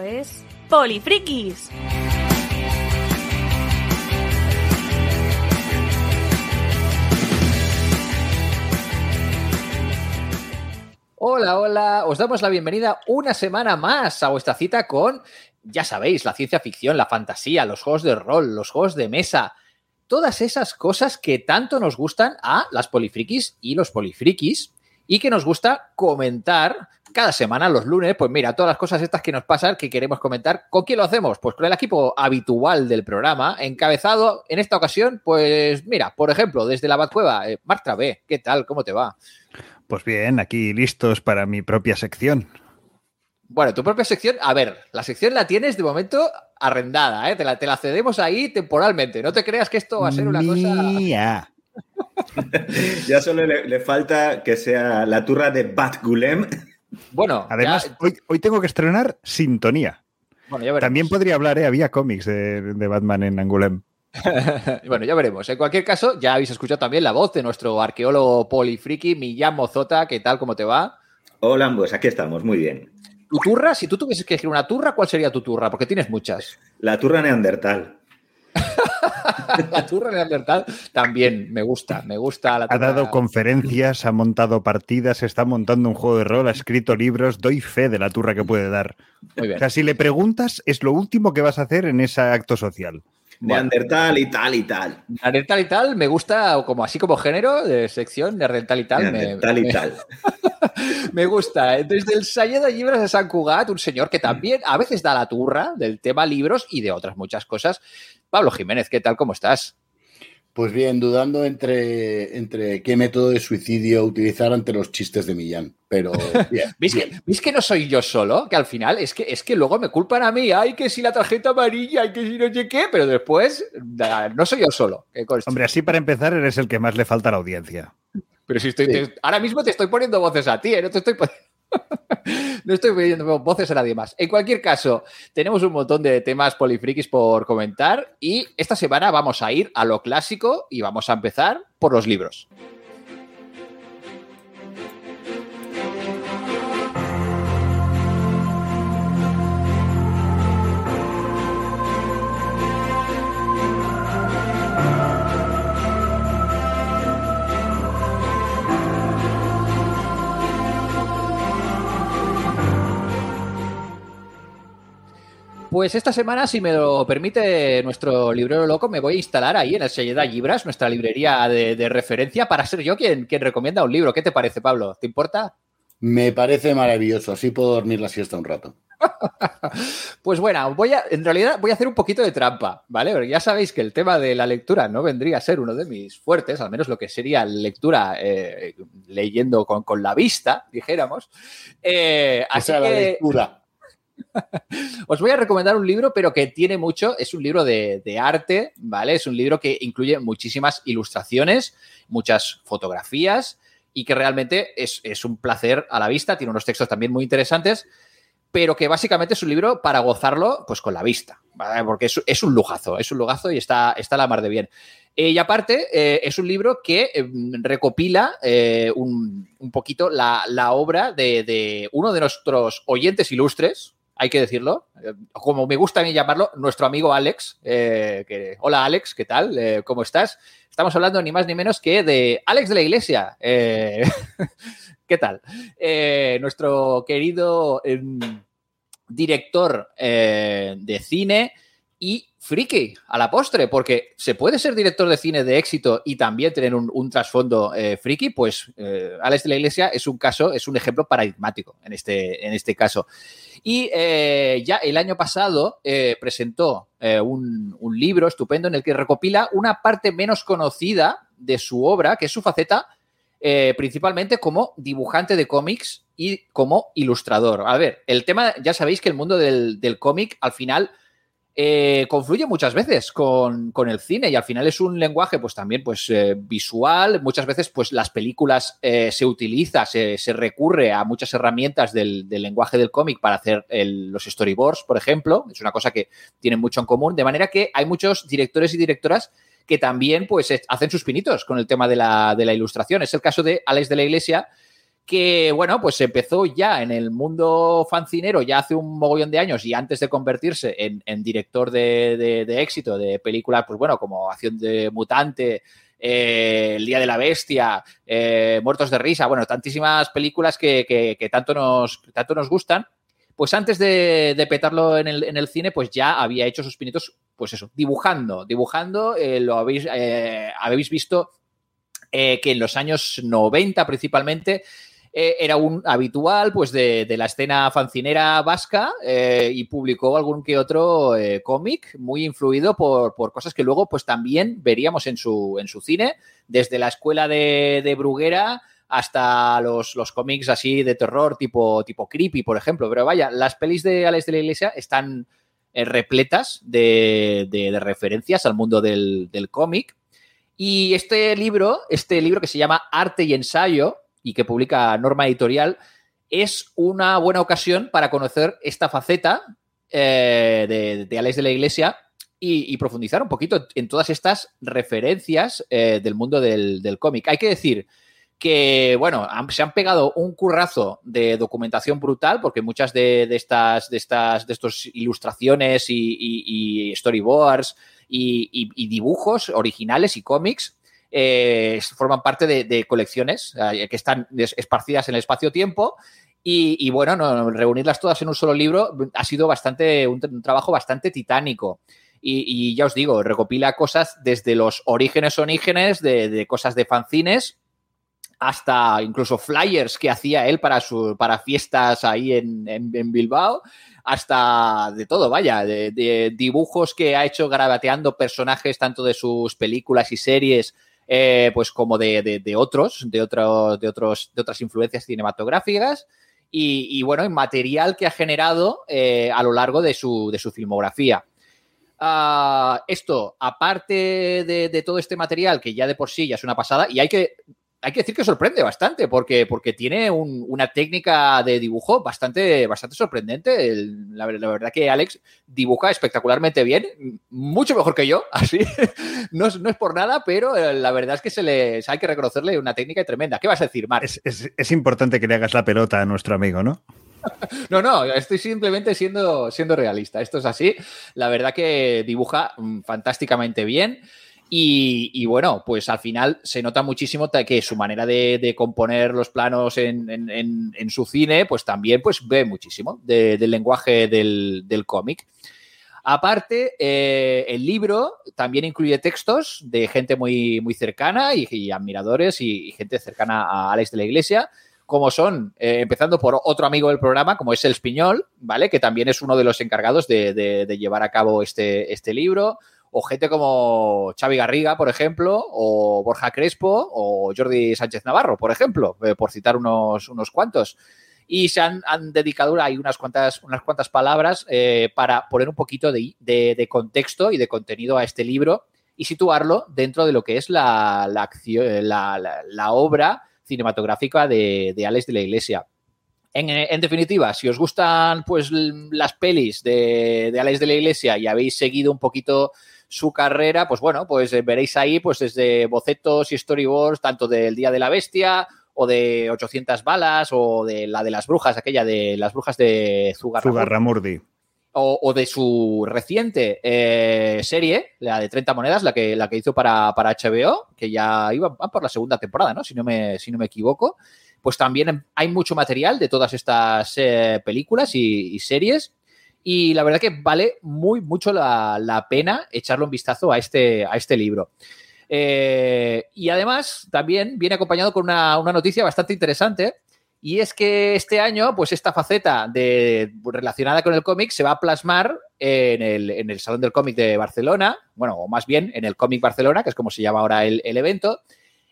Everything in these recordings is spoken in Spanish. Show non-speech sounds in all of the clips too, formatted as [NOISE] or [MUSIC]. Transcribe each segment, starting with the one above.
Es Polifrikis. Hola, hola, os damos la bienvenida una semana más a vuestra cita con, ya sabéis, la ciencia ficción, la fantasía, los juegos de rol, los juegos de mesa, todas esas cosas que tanto nos gustan a las polifrikis y los polifrikis y que nos gusta comentar cada semana, los lunes, pues mira, todas las cosas estas que nos pasan que queremos comentar. ¿Con quién lo hacemos? Pues con el equipo habitual del programa, encabezado en esta ocasión, pues mira, por ejemplo, desde la Batcueva, eh, Marta B, ¿qué tal? ¿Cómo te va? Pues bien, aquí listos para mi propia sección. Bueno, tu propia sección, a ver, la sección la tienes de momento arrendada, ¿eh? te, la, te la cedemos ahí temporalmente. No te creas que esto va a ser una Mía. cosa. [LAUGHS] ya solo le, le, falta que sea la turra de Batgulem. Bueno, además, ya, hoy, hoy, tengo que estrenar Sintonía. Bueno, ya También podría hablar, ¿eh? había cómics de, de Batman en Angulem. [LAUGHS] bueno, ya veremos. En cualquier caso, ya habéis escuchado también la voz de nuestro arqueólogo polifriki, Millán Mozota. ¿Qué tal? ¿Cómo te va? Hola, pues aquí estamos, muy bien. ¿Tu turra? Si tú tuvieses que elegir una turra, ¿cuál sería tu turra? Porque tienes muchas. La turra neandertal. [LAUGHS] la turra neandertal también me gusta, me gusta la. Ha dado conferencias, ha montado partidas, está montando un juego de rol, ha escrito libros, doy fe de la turra que puede dar. Muy bien. O sea, si le preguntas, es lo último que vas a hacer en ese acto social. Neandertal y tal y tal. Neandertal y tal me gusta como así como género de sección, Neandertal y tal. Neandertal me, y tal. [LAUGHS] me gusta. Desde el Salle de Libros de San Cugat, un señor que también a veces da la turra del tema libros y de otras muchas cosas. Pablo Jiménez, ¿qué tal? ¿Cómo estás? Pues bien, dudando entre, entre qué método de suicidio utilizar ante los chistes de Millán. Pero [LAUGHS] bien, ¿Veis, bien. Que, ¿Veis, Que, no soy yo solo? Que al final es que, es que luego me culpan a mí. Ay, que si la tarjeta amarilla, ay, que si no sé qué. Pero después no soy yo solo. Hombre, así para empezar eres el que más le falta a la audiencia. Pero si estoy. Sí. Te, ahora mismo te estoy poniendo voces a ti, ¿eh? No te estoy poniendo. [LAUGHS] no estoy pidiendo voces a nadie más. En cualquier caso, tenemos un montón de temas polifrikis por comentar y esta semana vamos a ir a lo clásico y vamos a empezar por los libros. Pues esta semana, si me lo permite nuestro librero loco, me voy a instalar ahí en el Selleda Libras, nuestra librería de, de, referencia, para ser yo quien, quien recomienda un libro. ¿Qué te parece, Pablo? ¿Te importa? Me parece maravilloso, así puedo dormir la siesta un rato. [LAUGHS] pues bueno, voy a, en realidad voy a hacer un poquito de trampa, ¿vale? Porque ya sabéis que el tema de la lectura no vendría a ser uno de mis fuertes, al menos lo que sería lectura eh, leyendo con, con, la vista, dijéramos. Eh, o sea, la que... lectura. [LAUGHS] Os voy a recomendar un libro, pero que tiene mucho, es un libro de, arte, ¿vale? Es un libro que incluye muchísimas ilustraciones, muchas fotografías y que realmente es, un placer a la vista, tiene unos textos también muy interesantes, pero que básicamente es un libro para gozarlo pues con la vista. Porque es, un lujazo, es un lujazo y está, está la mar de bien. Eh, y aparte, eh, es un libro que eh, recopila un, poquito la, obra de, uno de nuestros oyentes ilustres, hay que decirlo, como me gusta a mí llamarlo, nuestro amigo Alex. Eh, que, hola Alex, ¿qué tal? Eh, ¿Cómo estás? Estamos hablando ni más ni menos que de Alex de la Iglesia. Eh, [LAUGHS] ¿Qué tal? nuestro querido director de cine y friki a la postre, porque se puede ser director de cine de éxito y también tener un, trasfondo eh, friki, pues eh, Alex de la Iglesia es un caso, es un ejemplo paradigmático en este, en este caso. Y eh, ya el año pasado presentó un, un, libro estupendo en el que recopila una parte menos conocida de su obra, que es su faceta principalmente como dibujante de cómics y como ilustrador. A ver, el tema, ya sabéis que el mundo del, del cómic al final eh, confluye muchas veces con, con, el cine y al final es un lenguaje pues también pues eh, visual, muchas veces pues las películas eh, se utiliza, se, se, recurre a muchas herramientas del, del lenguaje del cómic para hacer los storyboards, por ejemplo, es una cosa que tienen mucho en común, de manera que hay muchos directores y directoras que también pues hacen sus pinitos con el tema de la, de la ilustración, es el caso de Alex de la Iglesia, que, bueno, pues empezó ya en el mundo fancinero ya hace un mogollón de años y antes de convertirse en, director de, éxito de películas, pues bueno, como Acción de Mutante, eh, El Día de la Bestia, eh, Muertos de Risa, bueno, tantísimas películas que, tanto, nos, tanto nos gustan. Pues antes de, petarlo en el, cine, pues ya había hecho sus pinitos, pues eso, dibujando, dibujando, eh, lo habéis, habéis visto que en los años 90 principalmente eh, era un habitual pues de, la escena fancinera vasca eh, y publicó algún que otro eh, cómic muy influido por, cosas que luego pues también veríamos en su, en su cine, desde la escuela de, Bruguera hasta los, los, cómics así de terror tipo, tipo creepy, por ejemplo. Pero vaya, las pelis de Alex de la Iglesia están repletas de, de, referencias al mundo del, del cómic. Y este libro, este libro que se llama Arte y Ensayo, y que publica Norma Editorial, es una buena ocasión para conocer esta faceta eh, de, de Alex de la Iglesia y, profundizar un poquito en todas estas referencias eh, del mundo del, cómic. Hay que decir que, bueno, se han pegado un currazo de documentación brutal porque muchas de, estas, de estas, de estos ilustraciones y, storyboards y, dibujos originales y cómics eh, forman parte de, colecciones eh, que están esparcidas en el espacio-tiempo. Y, bueno, reunirlas todas en un solo libro ha sido bastante un, trabajo bastante titánico. Y, ya os digo, recopila cosas desde los orígenes orígenes de, cosas de fanzines hasta incluso flyers que hacía él para, su, para fiestas ahí en, Bilbao, hasta de todo, vaya, de, dibujos que ha hecho grabateando personajes tanto de sus películas y series eh, pues como de, otros, de, otros, de, otros, de otras influencias cinematográficas. Y, bueno, en material que ha generado eh, a lo largo de su, de su filmografía. Ah, esto, aparte de, todo este material, que ya de por sí ya es una pasada, y hay que hay que decir que sorprende bastante, porque, porque tiene una técnica de dibujo bastante, bastante sorprendente. la, verdad que Alex dibuja espectacularmente bien, mucho mejor que yo, [LAUGHS] así. no, es, por nada, pero eh, la verdad es que se le hay que reconocerle una técnica tremenda. ¿Qué vas a decir, Marc? Es, importante que le hagas la pelota a nuestro amigo, ¿no? [LAUGHS] No, no, estoy simplemente siendo, siendo realista. Esto es así. La verdad que dibuja mm, fantásticamente bien. Y, bueno, pues al final se nota muchísimo que su manera de, componer los planos en, su cine, pues también pues ve muchísimo del lenguaje del, cómic. Aparte, eh, el libro también incluye textos de gente muy, muy cercana y, admiradores y, gente cercana a Alex de la Iglesia, como son, eh, empezando por otro amigo del programa, como es El Espiñol, ¿vale? Que también es uno de los encargados de, llevar a cabo este, este libro o gente como Xavi Garriga, por ejemplo, o Borja Crespo, o Jordi Sánchez Navarro, por ejemplo, eh, por citar unos, unos cuantos. Y se han, dedicado ahí unas cuantas, unas cuantas palabras eh, para poner un poquito de, contexto y de contenido a este libro y situarlo dentro de lo que es la, la, obra cinematográfica de, de Alex de la Iglesia. En, en, definitiva, si os gustan pues las pelis de, de Alex de la Iglesia y habéis seguido un poquito su carrera, pues bueno, pues eh, veréis ahí pues desde bocetos y storyboards, tanto del Día de la Bestia o de 800 balas o de la de las brujas, aquella de las brujas de Zugarramurdi. O, o, de su reciente eh, serie, la de 30 monedas, la que, la que hizo para, para HBO, que ya iba por la segunda temporada, ¿no? Si no me, si no me equivoco. Pues también hay mucho material de todas estas eh, películas y, y series y la verdad que vale muy mucho la, pena echarle un vistazo a este, a este libro. Eh, y además también viene acompañado con una, noticia bastante interesante y es que este año, pues esta faceta de, relacionada con el cómic se va a plasmar en el, Salón del Cómic de Barcelona, bueno, o más bien en el Cómic Barcelona, que es como se llama ahora el, el, evento,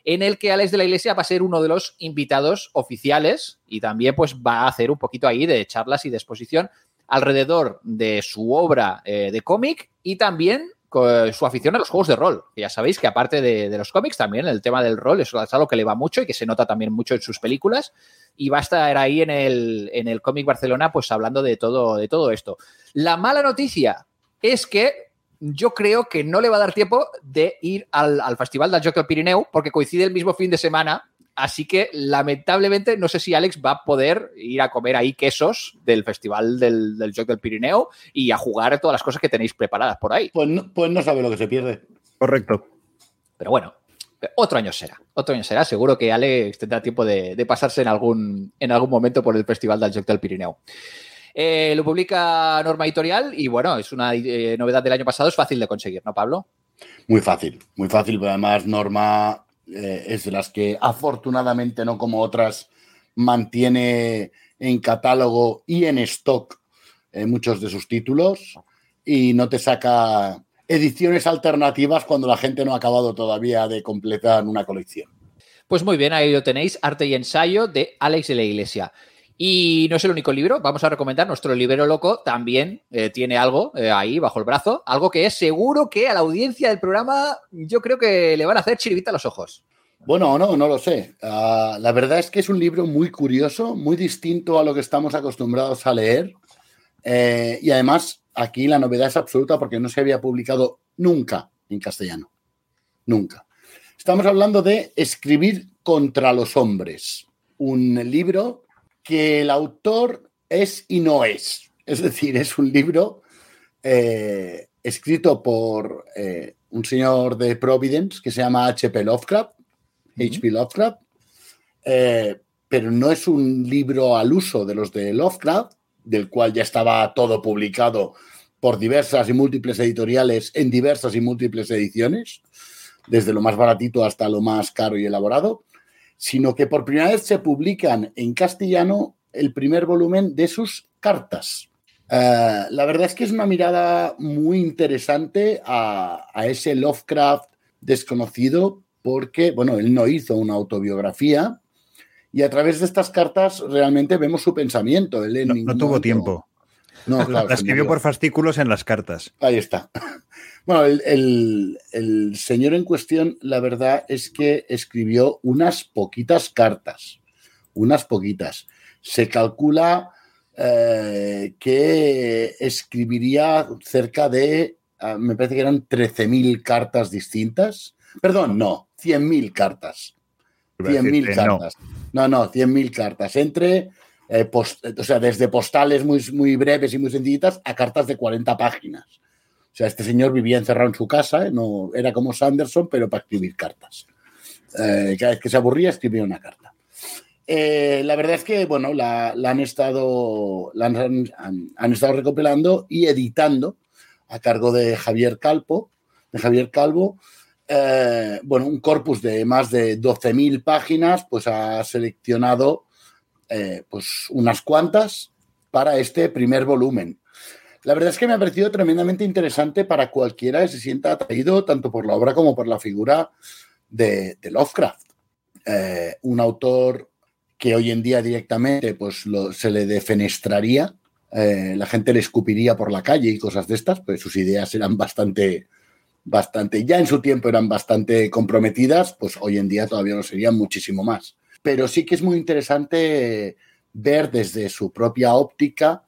en el que Alex de la Iglesia va a ser uno de los invitados oficiales y también pues va a hacer un poquito ahí de charlas y de exposición alrededor de su obra eh, de cómic y también su afición a los juegos de rol. ya sabéis que aparte de, los cómics, también el tema del rol es algo que le va mucho y que se nota también mucho en sus películas. Y va a estar ahí en el, en el cómic Barcelona, pues hablando de todo, de todo esto. La mala noticia es que yo creo que no le va a dar tiempo de ir al, Festival del Joker Pirineu, porque coincide el mismo fin de semana Así que lamentablemente no sé si Alex va a poder ir a comer ahí quesos del Festival del, del Joc del Pirineo y a jugar todas las cosas que tenéis preparadas por ahí. Pues no, pues no sabe lo que se pierde. Correcto. Pero bueno, otro año será. Otro año será. Seguro que Alex tendrá tiempo de, de pasarse en algún, en algún momento por el Festival del Joc del Pirineo. Eh, lo publica Norma Editorial y bueno, es una eh, novedad del año pasado, es fácil de conseguir, ¿no, Pablo? Muy fácil, muy fácil, pero además Norma eh, es de las que afortunadamente, no como otras, mantiene en catálogo y en stock eh, muchos de sus títulos y no te saca ediciones alternativas cuando la gente no ha acabado todavía de completar una colección. Pues muy bien, ahí lo tenéis, Arte y Ensayo de Alex de la Iglesia. Y no es el único libro, vamos a recomendar nuestro libro loco, también eh, tiene algo eh, ahí bajo el brazo, algo que es seguro que a la audiencia del programa yo creo que le van a hacer chirivita a los ojos. Bueno, no, no lo sé. Uh, la verdad es que es un libro muy curioso, muy distinto a lo que estamos acostumbrados a leer. Eh, y además, aquí la novedad es absoluta porque no se había publicado nunca en castellano. Nunca. Estamos hablando de Escribir contra los hombres, un libro que el autor es y no es. Es decir, es un libro eh, escrito por eh, un señor de Providence que se llama H.P. Lovecraft, H.P. Lovecraft, eh, pero no es un libro al uso de los de Lovecraft, del cual ya estaba todo publicado por diversas y múltiples editoriales en diversas y múltiples ediciones, desde lo más baratito hasta lo más caro y elaborado, sino que por primera vez se publican en castellano el primer volumen de sus cartas. Uh, la verdad es que es una mirada muy interesante a, a, ese Lovecraft desconocido porque, bueno, él no hizo una autobiografía y a través de estas cartas realmente vemos su pensamiento. Él no, no, tuvo tiempo. No, claro, la escribió por fascículos en las cartas. Ahí está. Bueno, el, el, el, señor en cuestión, la verdad es que escribió unas poquitas cartas, unas poquitas. Se calcula eh, que escribiría cerca de, uh, me parece que eran 13.000 cartas distintas. Perdón, no, 100.000 cartas. 100.000 cartas. No, no, no 100.000 cartas. Entre, eh, post, o sea, desde postales muy, muy breves y muy sencillitas a cartas de 40 páginas. O sea, este señor vivía encerrado en su casa, ¿eh? no, era como Sanderson, pero para escribir cartas. Eh, cada vez que se aburría, escribía una carta. Eh, la verdad es que, bueno, la, han, estado, han, han, han, estado recopilando y editando a cargo de Javier Calvo, de Javier Calvo, bueno, un corpus de más de 12.000 páginas, pues ha seleccionado pues unas cuantas para este primer volumen. La verdad es que me ha parecido tremendamente interesante para cualquiera que se sienta atraído tanto por la obra como por la figura de, Lovecraft. Eh, un autor que hoy en día directamente pues, se le defenestraría, eh, la gente le escupiría por la calle y cosas de estas, pues sus ideas eran bastante, bastante, ya en su tiempo eran bastante comprometidas, pues hoy en día todavía lo serían muchísimo más. Pero sí que es muy interesante ver desde su propia óptica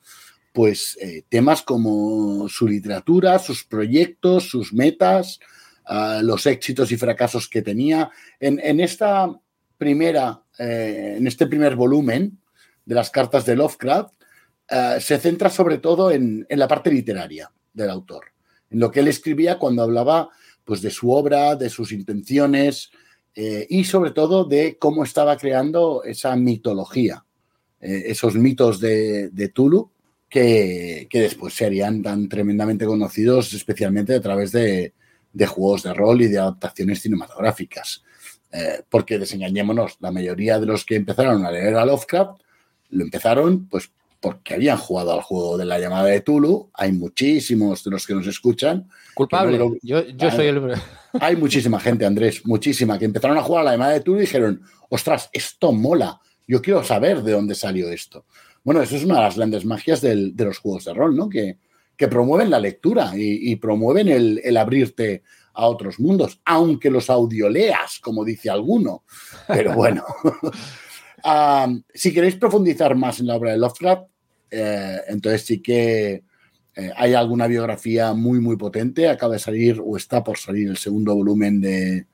pues eh, temas como su literatura, sus proyectos, sus metas, uh, los éxitos y fracasos que tenía. En, en esta primera, eh, en este primer volumen de las cartas de Lovecraft, uh, se centra sobre todo en, en, la parte literaria del autor, en lo que él escribía cuando hablaba pues, de su obra, de sus intenciones eh, y sobre todo de cómo estaba creando esa mitología, esos mitos de, de Tulu que, que, después serían tan tremendamente conocidos, especialmente a través de, de juegos de rol y de adaptaciones cinematográficas. Eh, porque desengañémonos, la mayoría de los que empezaron a leer a Lovecraft lo empezaron pues porque habían jugado al juego de la llamada de Tulu. Hay muchísimos de los que nos escuchan. Culpable. No lo... yo, yo soy el. [LAUGHS] Hay muchísima gente, Andrés, muchísima, que empezaron a jugar a la llamada de Tulu y dijeron: ostras, esto mola. Yo quiero saber de dónde salió esto. Bueno, eso es una de las grandes magias del, de los juegos de rol, ¿no? Que, que promueven la lectura y, y promueven el, el, abrirte a otros mundos, aunque los audioleas, como dice alguno. Pero [LAUGHS] bueno. um, [LAUGHS] si queréis profundizar más en la obra de Lovecraft, eh, entonces sí que eh, hay alguna biografía muy, muy potente. Acaba de salir o está por salir el segundo volumen de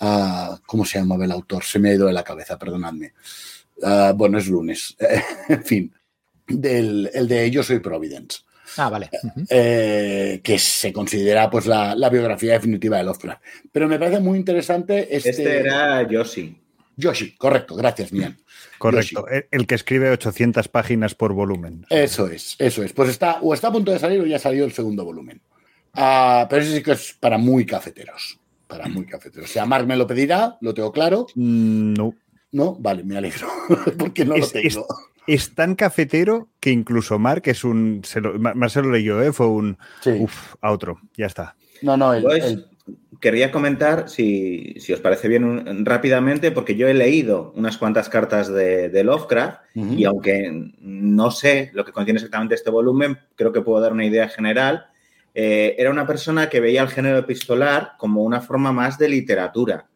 uh, ¿Cómo se llamaba el autor? Se me ha ido de la cabeza, perdonadme. Ah, bueno, es lunes. [LAUGHS] en fin, del, el de Yo soy Providence. Ah, vale. Eh, que se considera pues la, la biografía definitiva de Lovecraft. Pero me parece muy interesante este, Este era Yoshi. Yoshi, correcto, gracias, Mian. Correcto. El, el que escribe 800 páginas por volumen. Eso es, eso es. Pues está, o está a punto de salir o ya salió el segundo volumen. Ah, pero eso sí que es para muy cafeteros. Para muy cafeteros. O sea, Mark me lo pedirá, lo tengo claro. Mm, No. No, vale, me alegro. [LAUGHS] Porque no lo Es- es- tengo. Es tan cafetero que incluso Mark es un. Se lo, se lo leyó, ¿eh? Fue un. Sí. Uf, a otro. Ya está. No, no, el, Pues, el- Quería comentar, si, si os parece bien, un- rápidamente, porque yo he leído unas cuantas cartas de, de Lovecraft y aunque no sé lo que contiene exactamente este volumen, creo que puedo dar una idea general. Eh, era una persona que veía el género epistolar como una forma más de literatura,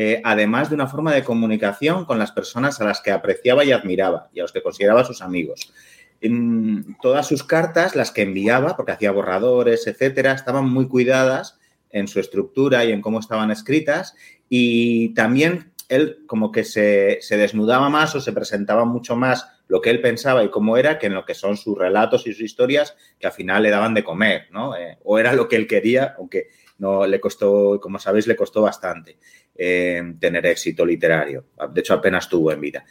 eh, además de una forma de comunicación con las personas a las que apreciaba y admiraba y a los que consideraba sus amigos. En todas sus cartas, las que enviaba, porque hacía borradores, etcétera, estaban muy cuidadas en su estructura y en cómo estaban escritas y también él como que se, se desnudaba más o se presentaba mucho más lo que él pensaba y cómo era que en lo que son sus relatos y sus historias que al final le daban de comer, ¿no? Eh, o era lo que él quería, aunque no le costó, como sabéis, le costó bastante eh, tener éxito literario. De hecho, apenas tuvo en vida.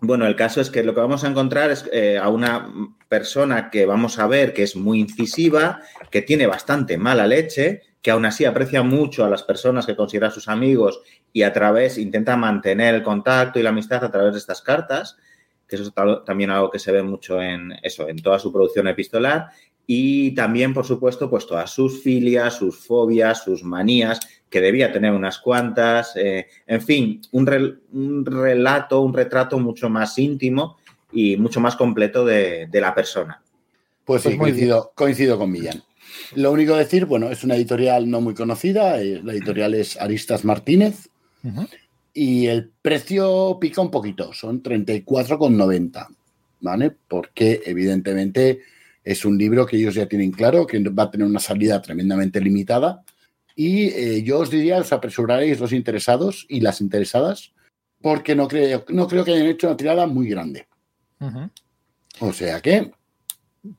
Bueno, el caso es que lo que vamos a encontrar es eh, a una persona que vamos a ver que es muy incisiva, que tiene bastante mala leche, que aún así aprecia mucho a las personas que considera sus amigos y a través intenta mantener el contacto y la amistad a través de estas cartas, que eso es también algo que se ve mucho en eso, en toda su producción epistolar. Y también, por supuesto, pues todas sus filias, sus fobias, sus manías, que debía tener unas cuantas. eh, en fin, un, rel- un relato, un retrato mucho más íntimo y mucho más completo de, de la persona. Pues sí, Pues coincido, coincido con Millán. Lo único que decir, bueno, es una editorial no muy conocida, eh, la editorial es Aristas Martínez y el precio pica un poquito, son 34,90, ¿vale? Porque evidentemente es un libro que ellos ya tienen claro que va a tener una salida tremendamente limitada y eh, yo os diría, os apresuraréis los interesados y las interesadas porque no creo, no creo que hayan hecho una tirada muy grande. O sea que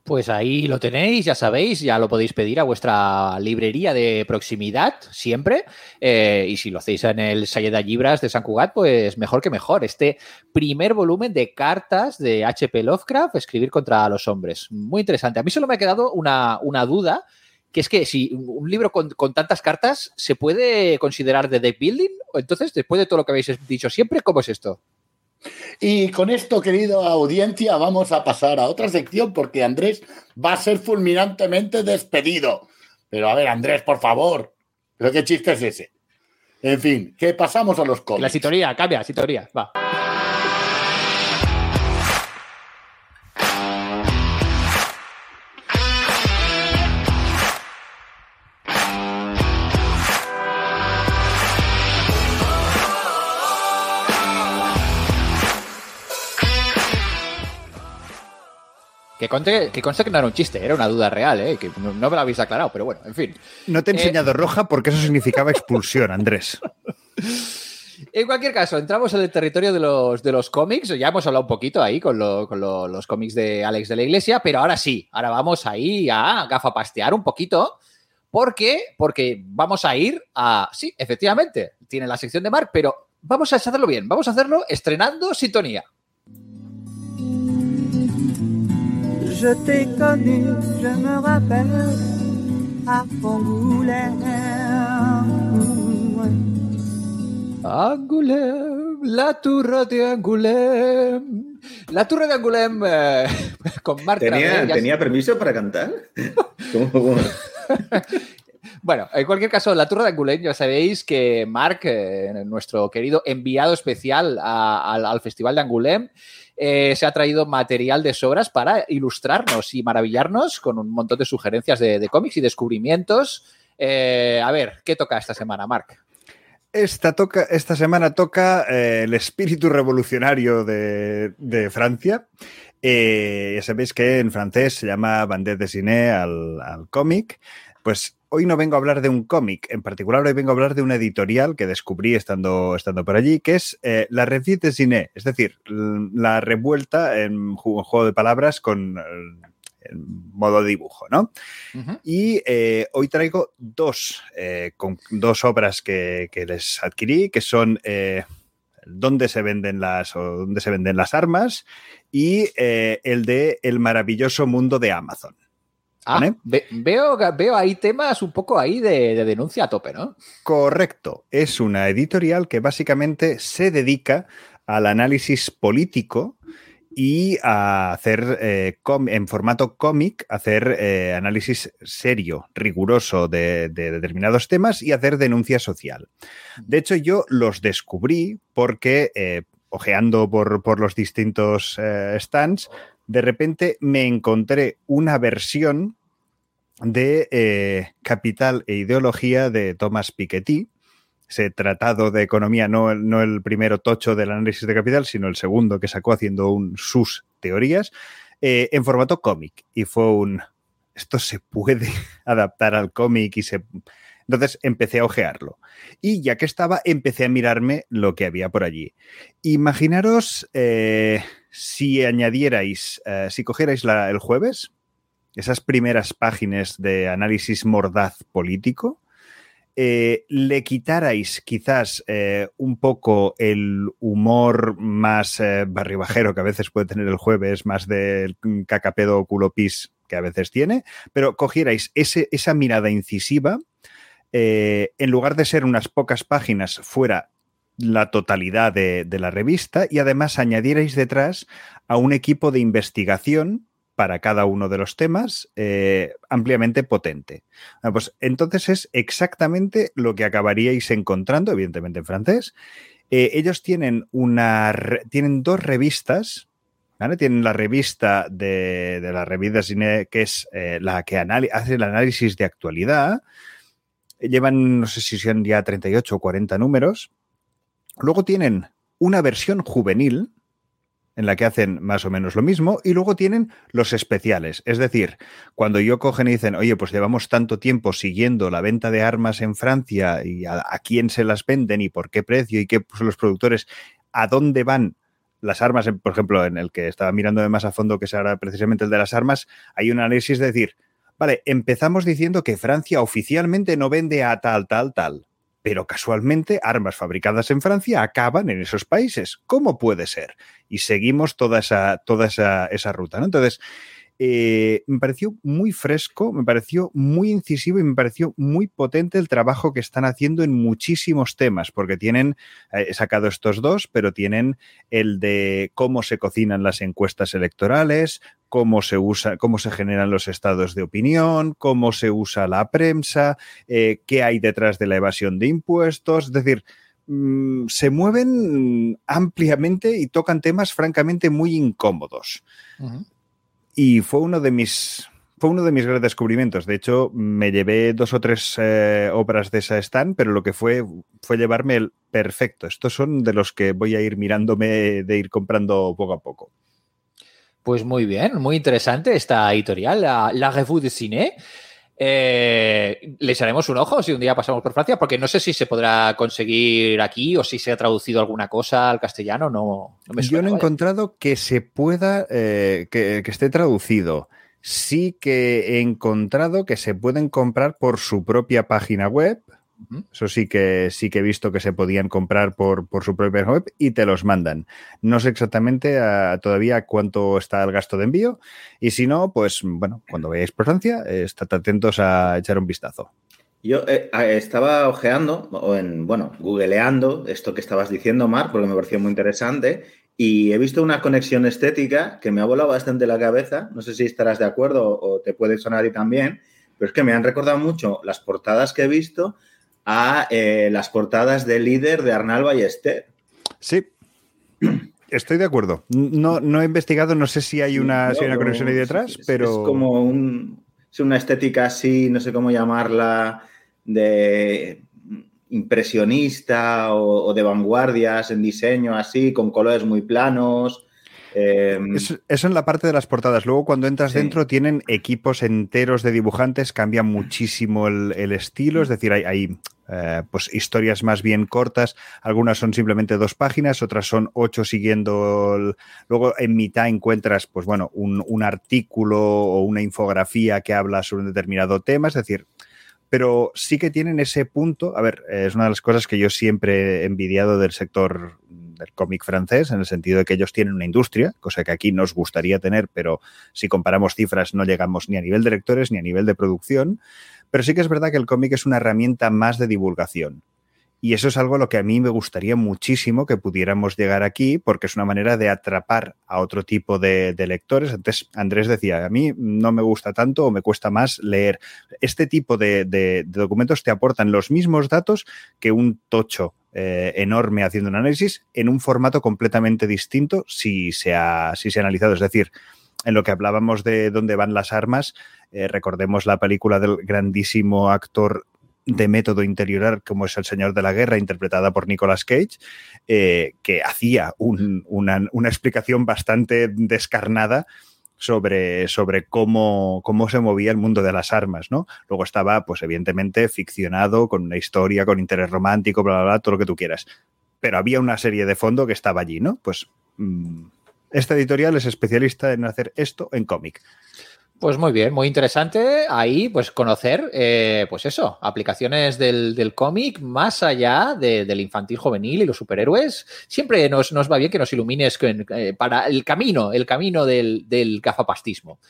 Pues ahí lo tenéis, ya sabéis, ya lo podéis pedir a vuestra librería de proximidad siempre. Eh, y si lo hacéis en el Sayeda Libras de San Cugat, pues mejor que mejor. Este primer volumen de cartas de H.P. Lovecraft, Escribir contra los hombres. Muy interesante. A mí solo me ha quedado una, una duda, que es que si un libro con, con tantas cartas se puede considerar de deck building, entonces, después de todo lo que habéis dicho siempre, ¿cómo es esto? Y con esto, querido audiencia, vamos a pasar a otra sección porque Andrés va a ser fulminantemente despedido. Pero a ver, Andrés, por favor. ¿Pero qué chiste es ese? En fin, que pasamos a los La cómics. sintonía, cambia, sintonía, va. Que conste, que conste que no era un chiste, era una duda real, ¿eh? que no, no me lo habéis aclarado, pero bueno, en fin. No te he Eh, enseñado roja porque eso significaba expulsión, Andrés. En cualquier caso, entramos en el territorio de los, de los cómics. Ya hemos hablado un poquito ahí con, lo- con lo- los cómics de Alex de la Iglesia, pero ahora sí, ahora vamos ahí a gafapastear un poquito. ¿Por qué? Porque vamos a ir a. Sí, efectivamente, tiene la sección de Mark, pero vamos a hacerlo bien. Vamos a hacerlo estrenando sintonía. Je t'ai connu, je me rappelle, à Angoulême. Angoulême, la turra de Angoulême. La turra de Angoulême eh, [LAUGHS] con Mark ¿Tenía, ¿tenía permiso para cantar? [LAUGHS] ¿Cómo- cómo? Bueno, en cualquier caso, la Turra de Angoulême, ya sabéis que Marc, eh, nuestro querido enviado especial a- al Festival de Angoulême, eh, se ha traído material de sobras para ilustrarnos y maravillarnos con un montón de sugerencias de, de cómics y descubrimientos. Eh, a ver, ¿qué toca esta semana, Marc? Esta, toca, esta semana toca eh, el espíritu revolucionario de, de Francia. Ya sabéis que en francés se llama Bandette dessinée al, al cómic. Pues hoy no vengo a hablar de un cómic, en particular hoy vengo a hablar de una editorial que descubrí estando, estando por allí, que es eh, la Revue de Cine, es decir, la revuelta en juego de palabras con el modo dibujo, ¿no? Y eh, hoy traigo dos, eh, con, dos obras que, que, les adquirí, que son dónde se venden las o dónde se venden las armas y el de El maravilloso mundo de Amazon. Ah, veo, veo ahí temas un poco ahí de, denuncia a tope, ¿no? Correcto. Es una editorial que básicamente se dedica al análisis político y a hacer eh, en formato cómic, hacer eh, análisis serio, riguroso de, determinados temas y hacer denuncia social. De hecho, yo los descubrí porque, eh, ojeando por, por, los distintos stands, de repente me encontré una versión de eh, Capital e Ideología de Thomas Piketty, ese tratado de economía, no, no, el primero tocho del análisis de capital, sino el segundo que sacó haciendo un, sus teorías, eh, en formato cómic. Y fue un, esto se puede [LAUGHS] adaptar al cómic y se... Entonces empecé a ojearlo. Y ya que estaba, empecé a mirarme lo que había por allí. Imaginaros eh, si añadierais, si cogierais el jueves, esas primeras páginas de análisis mordaz político, eh, le quitarais quizás eh, un poco el humor más eh, barribajero que a veces puede tener el jueves, más del cacapedo culopis que a veces tiene, pero cogierais esa mirada incisiva, en lugar de ser unas pocas páginas, fuera la totalidad de, la revista y además añadierais detrás a un equipo de investigación para cada uno de los temas eh, ampliamente potente. pues entonces es exactamente lo que acabaríais encontrando, evidentemente en francés. Eh, ellos tienen, una, tienen dos revistas. Tienen la revista de, la revista Cine, que es eh, la que hace el análisis de actualidad. Llevan, no sé si son ya 38 o 40 números. Luego tienen una versión juvenil, en la que hacen más o menos lo mismo, y luego tienen los especiales. Es decir, cuando yo cogen y dicen, oye, pues llevamos tanto tiempo siguiendo la venta de armas en Francia y a, quién se las venden y por qué precio y qué pues, los productores, a dónde van las armas, por ejemplo, en el que estaba mirando de más a fondo, que ahora precisamente el de las armas, hay un análisis de decir, vale, empezamos diciendo que Francia oficialmente no vende a tal, tal, tal pero casualmente armas fabricadas en Francia acaban en esos países. ¿Cómo puede ser? Y seguimos toda esa, toda esa, esa ruta. ¿no? Entonces, eh, me pareció muy fresco, me pareció muy incisivo y me pareció muy potente el trabajo que están haciendo en muchísimos temas, porque tienen, eh, he sacado estos dos, pero tienen el de cómo se cocinan las encuestas electorales, cómo se usa, cómo se generan los estados de opinión, cómo se usa la prensa, eh, qué hay detrás de la evasión de impuestos, es decir, mm, se mueven ampliamente y tocan temas francamente muy incómodos. Y fue uno de mis fue uno de mis grandes descubrimientos. De hecho, me llevé dos o tres eh, obras de esa stand, pero lo que fue fue llevarme el perfecto. Estos son de los que voy a ir mirándome de ir comprando poco a poco. Pues muy bien, muy interesante esta editorial, la, la Revue de Cine. Eh, les haremos un ojo si un día pasamos por Francia, porque no sé si se podrá conseguir aquí o si se ha traducido alguna cosa al castellano. No, me Yo no he encontrado que se pueda, eh, que, que esté traducido. Sí que he encontrado que se pueden comprar por su propia página web eso sí que sí que he visto que se podían comprar por, su propia web y te los mandan. No sé exactamente ah, todavía cuánto está el gasto de envío. Y si no, pues bueno, cuando veáis por Francia, estad atentos a echar un vistazo. Yo eh, estaba ojeando, o en, bueno, googleando esto que estabas diciendo, Mar, porque me pareció muy interesante. Y he visto una conexión estética que me ha volado bastante la cabeza. No sé si estarás de acuerdo o te puede sonar y también, pero es que me han recordado mucho las portadas que he visto a eh, las portadas de líder de Arnal Ballester. Sí. Estoy de acuerdo. No, no he investigado, no sé si hay una, una conexión ahí detrás, pero. Es como una estética así, no sé cómo llamarla, de impresionista o, de vanguardias en diseño, así, con colores muy planos. Eh, Eso, eso en la parte de las portadas. Luego, cuando entras Sí. dentro, tienen equipos enteros de dibujantes, cambia muchísimo el, el estilo. Es decir, hay, hay, eh, pues historias más bien cortas. Algunas son simplemente dos páginas, otras son ocho siguiendo. el- Luego, en mitad encuentras, pues bueno, un, un artículo o una infografía que habla sobre un determinado tema. Es decir, pero sí que tienen ese punto. A ver, es una de las cosas que yo siempre he envidiado del sector del cómic francés, en el sentido de que ellos tienen una industria, cosa que aquí nos gustaría tener, pero si comparamos cifras no llegamos ni a nivel de lectores ni a nivel de producción. Pero sí que es verdad que el cómic es una herramienta más de divulgación. Y eso es algo a lo que a mí me gustaría muchísimo que pudiéramos llegar aquí, porque es una manera de atrapar a otro tipo de, lectores. Antes Andrés decía, a mí no me gusta tanto o me cuesta más leer. Este tipo de- de documentos te aportan los mismos datos que un tocho eh, enorme haciendo un análisis en un formato completamente distinto si se ha, si se ha analizado. Es decir, en lo que hablábamos de dónde van las armas, eh, recordemos la película del grandísimo actor de método interiorar como es El Señor de la Guerra, interpretada por Nicolas Cage, eh, que hacía un- una, una explicación bastante descarnada sobre, sobre cómo, cómo se movía el mundo de las armas, ¿no? Luego estaba, pues evidentemente, ficcionado, con una historia, con interés romántico, bla, bla, bla, todo lo que tú quieras. Pero había una serie de fondo que estaba allí, ¿no? Pues mm, esta editorial es especialista en hacer esto en cómic. Pues muy bien, muy interesante ahí, pues conocer, eh, pues eso, aplicaciones del, del cómic más allá de- del infantil juvenil y los superhéroes. Siempre nos, nos va bien que nos ilumines con- eh, para el camino, el camino del, del gafapastismo.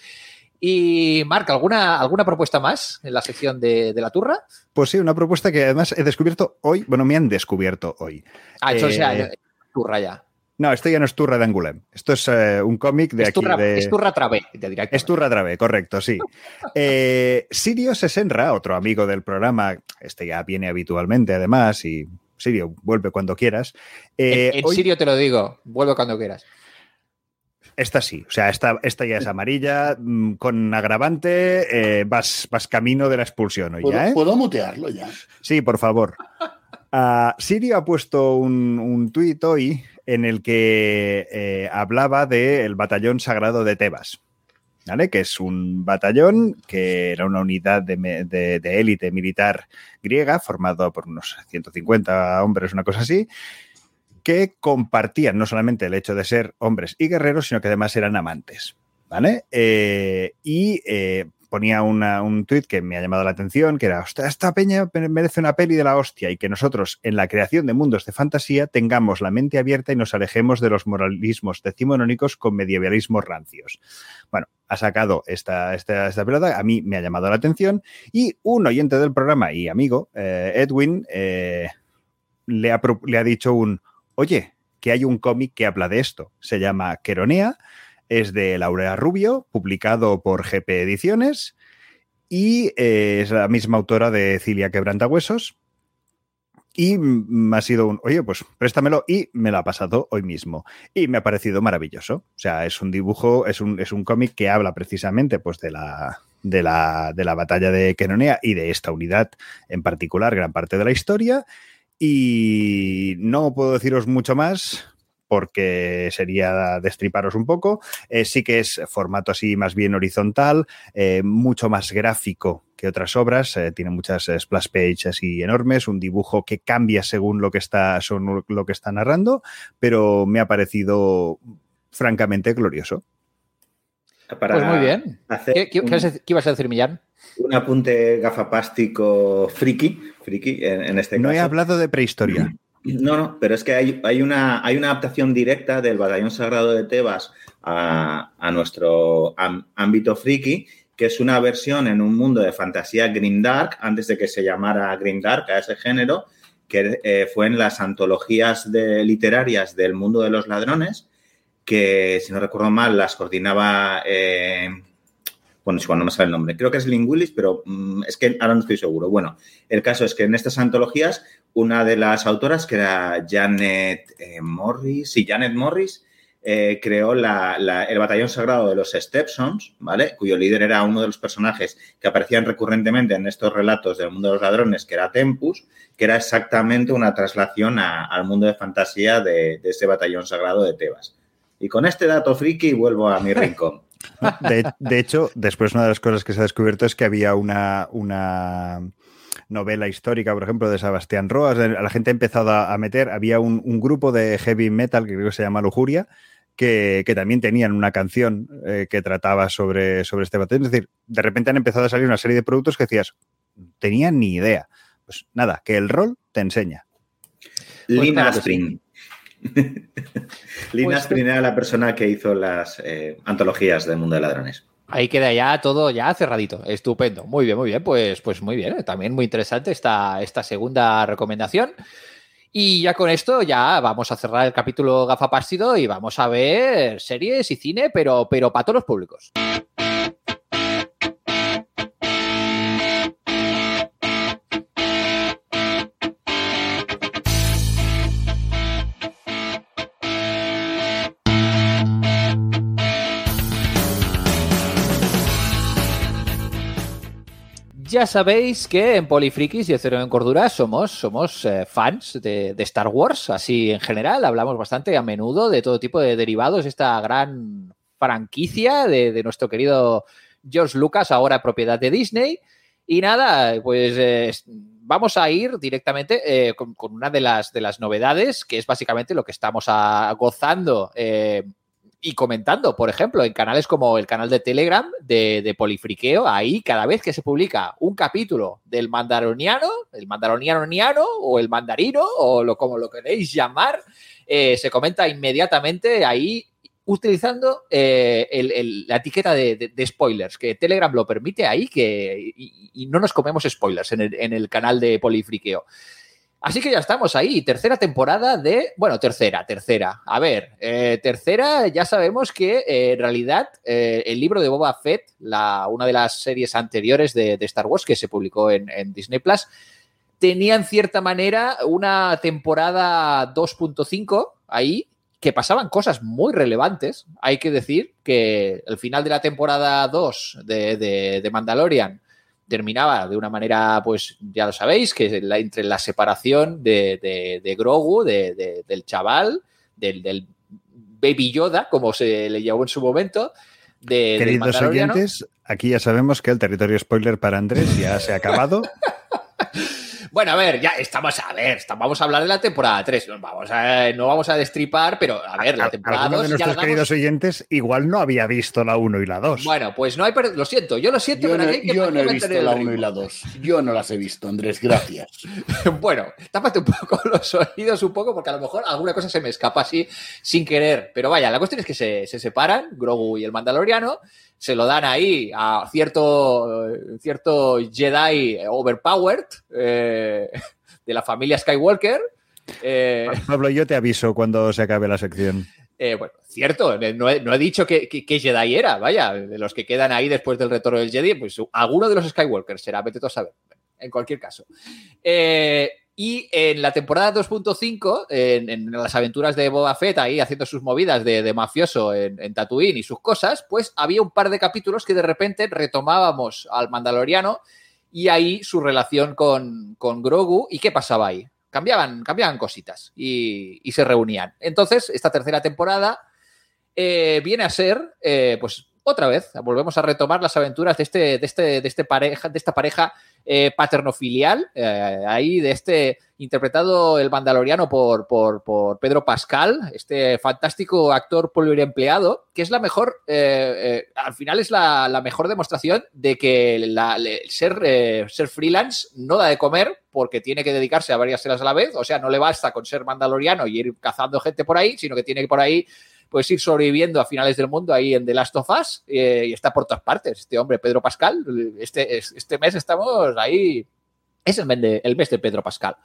Y Marc, ¿alguna, ¿alguna propuesta más en la sección de, de la turra? Pues sí, una propuesta que además he descubierto hoy, bueno, me han descubierto hoy. Ah, eso Eh, sea, turra ya. No, esto ya no es Turra de Angulem. Esto es eh, un cómic de es, aquí. de... es turra Travé, Trave, correcto, sí. [LAUGHS] Eh, Sirio Sesenra, otro amigo del programa, este ya viene habitualmente además y Sirio, vuelve cuando quieras. Eh, en en hoy- serio te lo digo, vuelvo cuando quieras. Esta sí, o sea, esta, esta ya es amarilla, mm, con agravante, eh, vas, vas camino de la expulsión hoy ¿Puedo, ya, ¿eh? puedo mutearlo ya? Sí, por favor. Ah, Sirio ha puesto un, un tuit hoy en el que eh, hablaba del batallón sagrado de Tebas, ¿vale? Que es un batallón que era una unidad de de élite militar griega formado por unos 150 hombres, una cosa así, que compartían no solamente el hecho de ser hombres y guerreros, sino que además eran amantes, ¿vale? Eh, y eh, ponía una- un tuit que me ha llamado la atención, que era, "Hostia, esta peña merece una peli de la hostia y que nosotros en la creación de mundos de fantasía tengamos la mente abierta y nos alejemos de los moralismos decimonónicos con medievalismos rancios. Bueno, ha sacado esta, esta, esta pelota, a mí me ha llamado la atención y un oyente del programa y amigo, eh, Edwin, eh, le, ha, le ha dicho un, oye, que hay un cómic que habla de esto, se llama Queronea, es de Laura Rubio, publicado por GP Ediciones y eh, es la misma autora de Cilia Quebrantahuesos. Y me ha sido un, oye, pues préstamelo y me lo ha pasado hoy mismo. Y me ha parecido maravilloso. O sea, es un dibujo, es un, es un cómic que habla precisamente pues, de, la, de, la, de la batalla de Queronea y de esta unidad en particular, gran parte de la historia. Y no puedo deciros mucho más porque sería destriparos un poco. Eh, sí que es formato así más bien horizontal, eh, mucho más gráfico que otras obras. eh, tiene muchas splash pages así enormes, un dibujo que cambia según lo que está, son lo que está narrando, pero me ha parecido francamente glorioso. Para Pues muy bien. hacer ¿Qué, qué- un- qué vas a decir- qué ibas a decir, Millán? un apunte gafapástico friki, friki en, en este No caso. he hablado de prehistoria. [CLEARS THROAT] No, no, pero es que hay, una, adaptación directa del Batallón Sagrado de Tebas a, nuestro ámbito friki, que es una versión en un mundo de fantasía grimdark, antes de que se llamara grimdark a ese género, que eh, fue en las antologías de, literarias del mundo de los ladrones, que, si no recuerdo mal, las coordinaba... eh, bueno, igual, no me sale el nombre. Creo que es Lynn Willis, pero mm, es que ahora no estoy seguro. Bueno, el caso es que en estas antologías, una de las autoras, que era Janet eh, Morris, sí, Janet Morris, eh, creó la- el batallón sagrado de los Stepsons, ¿vale? Cuyo líder era uno de los personajes que aparecían recurrentemente en estos relatos del mundo de los ladrones, que era Tempus, que era exactamente una traslación al mundo de fantasía de, de ese batallón sagrado de Tebas. Y con este dato friki vuelvo a mi rincón. [LAUGHS] De, de hecho, después una de las cosas que se ha descubierto es que había una, una novela histórica, por ejemplo, de Sebastián Roas. La gente ha empezado a meter, había un, un grupo de heavy metal que creo que se llama Lujuria, que, que, también tenían una canción eh, que trataba sobre, sobre este batallón. Es decir, de repente han empezado a salir una serie de productos que decías, tenían ni idea. Pues nada, que el rol te enseña. Pues [LAUGHS] Lina Spring. Lina Spring era la persona que hizo las eh, antologías del mundo de ladrones. Ahí queda ya todo ya cerradito. Estupendo. Muy bien, muy bien. Pues, pues muy bien. También muy interesante esta, esta segunda recomendación. Y ya con esto ya vamos a cerrar el capítulo gafapástido y vamos a ver series y cine, pero, pero para todos los públicos. Ya sabéis que en Polifrikis y Cero en Cordura somos, somos eh, fans de, Star Wars, así en general. Hablamos bastante a menudo de todo tipo de derivados, esta gran franquicia de, nuestro querido George Lucas, ahora propiedad de Disney. Y nada, pues eh, vamos a ir directamente eh, con, una de las, de las novedades, que es básicamente lo que estamos gozando y comentando, por ejemplo, en canales como el canal de Telegram de, Polifriqueo, ahí cada vez que se publica un capítulo del mandaroniano, el mandaroniano o el mandarino, o lo, como lo queréis llamar, eh, se comenta inmediatamente ahí utilizando eh, el, la etiqueta de, spoilers, que Telegram lo permite ahí que, y, y no nos comemos spoilers en el, en el canal de Polifriqueo. Así que ya estamos ahí, tercera temporada de, bueno, tercera, tercera. A ver, eh, tercera, ya sabemos que eh, en realidad eh, el libro de Boba Fett, la, una de las series anteriores de, Star Wars que se publicó en, Disney Plus, tenía en cierta manera una temporada 2.5 ahí, que pasaban cosas muy relevantes. Hay que decir que el final de la temporada 2 de, de, de Mandalorian terminaba de una manera, pues ya lo sabéis, que la, entre la separación de, de, de Grogu, de, del chaval, del, del, Baby Yoda, como se le llamó en su momento. De, Queridos oyentes, aquí ya sabemos que el territorio spoiler para Andrés ya se ha acabado. [LAUGHS] Bueno, a ver, ya estamos a ver, vamos a hablar de la temporada 3. Vamos a, no vamos a destripar, pero a ver, la temporada Algunos 2. de nuestros ya queridos oyentes igual no había visto la 1 y la 2. Bueno, pues no hay. Lo siento, yo lo siento, yo pero no, hay que yo no he visto la 1 y la 2. Yo no las he visto, Andrés, gracias. [LAUGHS] bueno, tápate un poco [LAUGHS] los oídos, un poco, porque a lo mejor alguna cosa se me escapa así sin querer. Pero vaya, la cuestión es que se, se separan, Grogu y el Mandaloriano se lo dan ahí a cierto, cierto Jedi overpowered eh, de la familia Skywalker. Eh, Pablo, yo te aviso cuando se acabe la sección. Eh, bueno, cierto, no he, no he dicho que, que, que, Jedi era, vaya, de los que quedan ahí después del retorno del Jedi, pues alguno de los Skywalkers será, vete tú a saber, en cualquier caso. Eh, y en la temporada 2.5, en, en, las aventuras de Boba Fett, ahí haciendo sus movidas de, mafioso en, Tatooine y sus cosas, pues había un par de capítulos que de repente retomábamos al Mandaloriano y ahí su relación con, con Grogu. ¿Y qué pasaba ahí? Cambiaban, cambiaban cositas y, y se reunían. Entonces, esta tercera temporada eh, viene a ser, eh, pues, otra vez, volvemos a retomar las aventuras de, este, de, este, de, este pareja, de esta pareja eh, paterno-filial, eh, ahí de este interpretado el mandaloriano por, por, por, Pedro Pascal, este fantástico actor poliempleado, que es la mejor, eh, al final es la, mejor demostración de que la, ser, ser freelance no da de comer porque tiene que dedicarse a varias series a la vez, o sea, no le basta con ser mandaloriano y ir cazando gente por ahí, sino que tiene que por ahí pues ir sobreviviendo a finales del mundo ahí en The Last of Us eh, y está por todas partes. Este hombre, Pedro Pascal, este, este mes estamos ahí, es el mes de, el mes de Pedro Pascal.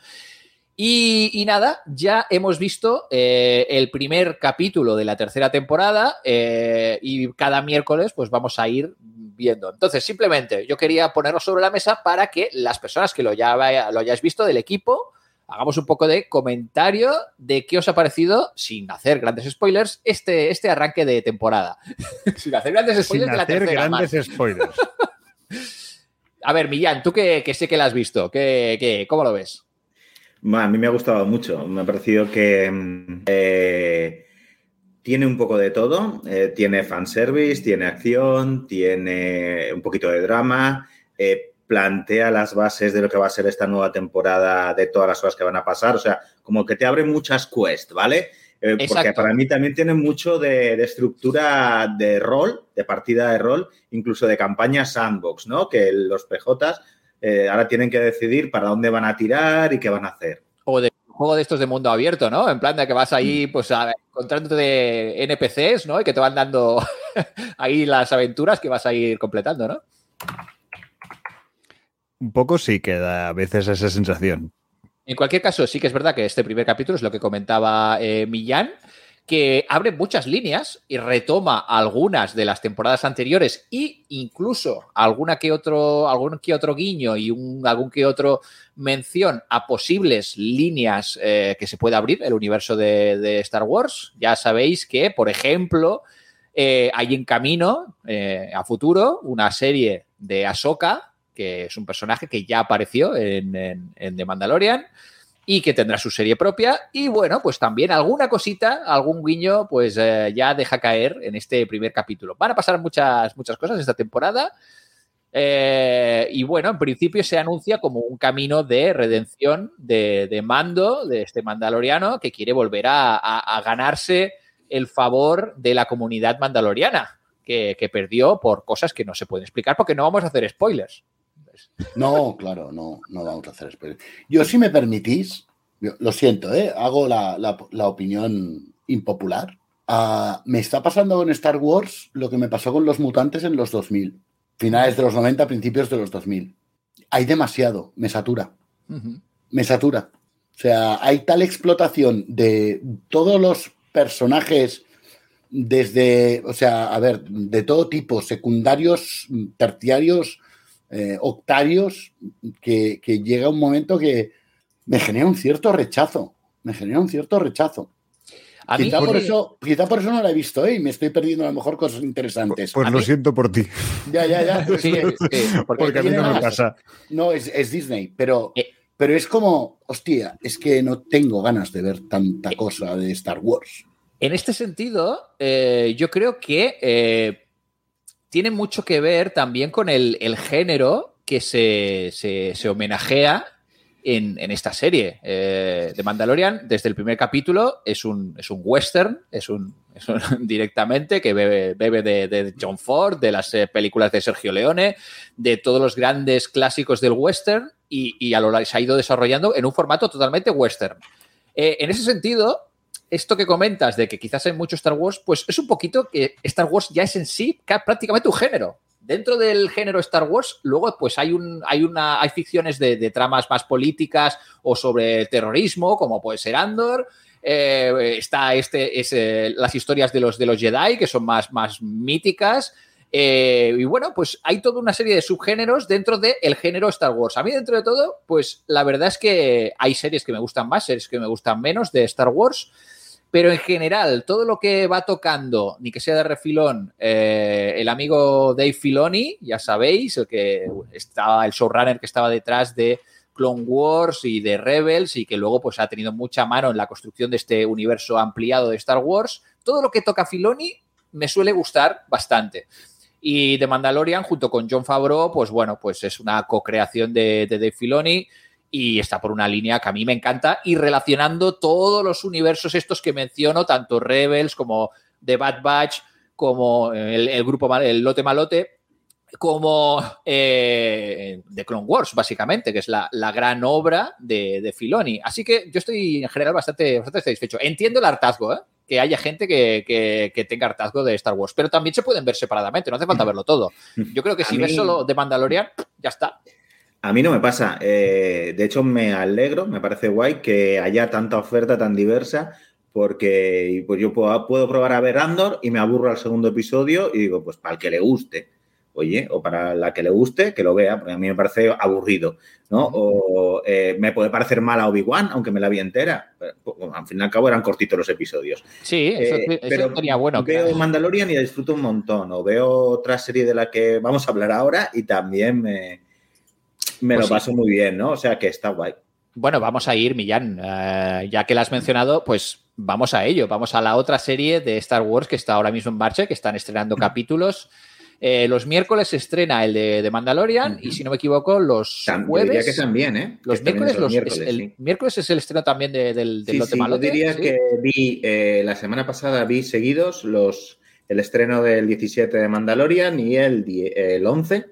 Y, nada, ya hemos visto eh, el primer capítulo de la tercera temporada eh, y cada miércoles pues vamos a ir viendo. Entonces, simplemente yo quería ponerlo sobre la mesa para que las personas que lo, ya lo hayáis visto del equipo hagamos un poco de comentario de qué os ha parecido, sin hacer grandes spoilers, este, este arranque de temporada. [LAUGHS] sin hacer grandes spoilers sin de la hacer tercera. grandes más. spoilers. [LAUGHS] a ver, Millán, tú que, que, sé que la has visto, ¿qué, qué, ¿cómo lo ves? A mí me ha gustado mucho. Me ha parecido que eh, tiene un poco de todo. Eh, tiene fanservice, tiene acción, tiene un poquito de drama. eh, plantea las bases de lo que va a ser esta nueva temporada, de todas las cosas que van a pasar. O sea, como que te abre muchas quests, ¿vale? Eh, porque para mí también tiene mucho de, de estructura de rol, de partida de rol, incluso de campaña sandbox, ¿no? Que los PJs eh, ahora tienen que decidir para dónde van a tirar y qué van a hacer. O de juego de estos de mundo abierto, ¿no? En plan de que vas ahí, pues, a, encontrándote de NPCs, ¿no? Y que te van dando [LAUGHS] ahí las aventuras que vas a ir completando, ¿no? Un poco sí que da a veces esa sensación. En cualquier caso, sí que es verdad que este primer capítulo es lo que comentaba eh, Millán, que abre muchas líneas y retoma algunas de las temporadas anteriores e incluso alguna que otro, algún que otro guiño y un, algún que otro mención a posibles líneas eh, que se puede abrir el universo de, Star Wars. Ya sabéis que, por ejemplo, eh, hay en camino a futuro una serie de Ahsoka, que es un personaje que ya apareció en, The Mandalorian y que tendrá su serie propia. Y bueno, pues también alguna cosita, algún guiño, pues eh, ya deja caer en este primer capítulo. Van a pasar muchas, muchas cosas esta temporada. Eh, y bueno, en principio se anuncia como un camino de redención de, Mando, de este mandaloriano, que quiere volver a, ganarse el favor de la comunidad mandaloriana, que perdió por cosas que no se pueden explicar, porque no vamos a hacer spoilers. No, claro, no, no vamos a hacer spoiler. Yo, si me permitís, yo- lo siento, ¿eh? hago la, la- la opinión impopular. Ah, me está pasando con Star Wars lo que me pasó con los mutantes en los 2000, finales de los 90, principios de los 2000. Hay demasiado, me satura, me satura. O sea, hay tal explotación de todos los personajes desde, o sea, a ver, de todo tipo, secundarios, terciarios, eh, octarios, que, que llega un momento que me genera un cierto rechazo. Me genera un cierto rechazo. A mí, Quizá por, eso, quizá por eso no la he visto, ¿eh? Y me estoy perdiendo a lo mejor cosas interesantes. Pues lo mí- siento por ti, Ya, ya, ya. [LAUGHS] Sí, sí, porque porque a mí no me pasa. No, es, es Disney, pero, Eh. pero es como, hostia, es que no tengo ganas de ver tanta Eh. cosa de Star Wars. En este sentido, eh, yo creo que eh, tiene mucho que ver también con el, género que se, se- homenajea en, en esta serie. Eh, de Mandalorian, desde el primer capítulo, es un, es un western, es un, [LAUGHS] directamente que bebe, bebe de, John Ford, de las eh, películas de Sergio Leone, de todos los grandes clásicos del western y, y a lo se ha ido desarrollando en un formato totalmente western. Eh, en ese sentido, esto que comentas de que quizás hay mucho Star Wars, pues es un poquito que Star Wars ya es en sí ca- prácticamente un género. Dentro del género Star Wars, luego pues hay un, hay una, hay ficciones de, de tramas más políticas o sobre terrorismo, como puede ser Andor. Eh, está este, es, eh, las historias de los, de los Jedi, que son más, más míticas. Eh, y bueno, pues hay toda una serie de subgéneros dentro del género Star Wars. A mí, dentro de todo, pues la verdad es que hay series que me gustan más, series que me gustan menos de Star Wars. Pero en general, todo lo que va tocando, ni que sea de refilón, eh, el amigo Dave Filoni, ya sabéis, el que estaba, el showrunner que estaba detrás de Clone Wars y de Rebels y que luego pues ha tenido mucha mano en la construcción de este universo ampliado de Star Wars. Todo lo que toca Filoni me suele gustar bastante. Y The Mandalorian, junto con John Favreau, pues bueno, pues es una co-creación de, de Dave Filoni y está por una línea que a mí me encanta y relacionando todos los universos estos que menciono, tanto Rebels como The Bad Batch, como el, el grupo, el lote malote, como eh, The Clone Wars, básicamente, que es la, la gran obra de, de Filoni. Así que yo estoy en general bastante, bastante satisfecho. Entiendo el hartazgo, ¿eh? que haya gente que, que- que tenga hartazgo de Star Wars, pero también se pueden ver separadamente, no hace falta [LAUGHS] verlo todo. Yo creo que si mí- ves solo The Mandalorian, ya está. A mí no me pasa. Eh, de hecho, me alegro, me parece guay que haya tanta oferta tan diversa, porque pues yo puedo, puedo probar a ver Andor y me aburro al segundo episodio y digo, pues para el que le guste, oye, o para la que le guste, que lo vea, porque a mí me parece aburrido, ¿no? O eh, me puede parecer mal a Obi-Wan, aunque me la vi entera. Pero, pues, al fin y al cabo eran cortitos los episodios. Sí, eso, Eh, eso pero sería bueno. Veo claro. Mandalorian y disfruto un montón. O veo otra serie de la que vamos a hablar ahora y también me, me Pues lo sí. paso muy bien, ¿no? O sea que está guay. Bueno, vamos a ir, Millán. Eh, ya que la has mencionado, pues vamos a ello, vamos a la otra serie de Star Wars que está ahora mismo en marcha, que están estrenando capítulos. Eh, los miércoles se estrena el de, de Mandalorian y si no me equivoco, los Tam- yo jueves. diría que también, ¿eh? Los Que también miércoles, es los- miércoles, es el sí. miércoles es el estreno también de- del, del Sí, lote sí, yo diría que vi eh, la semana pasada vi seguidos los el estreno del 17 de Mandalorian y el, el 11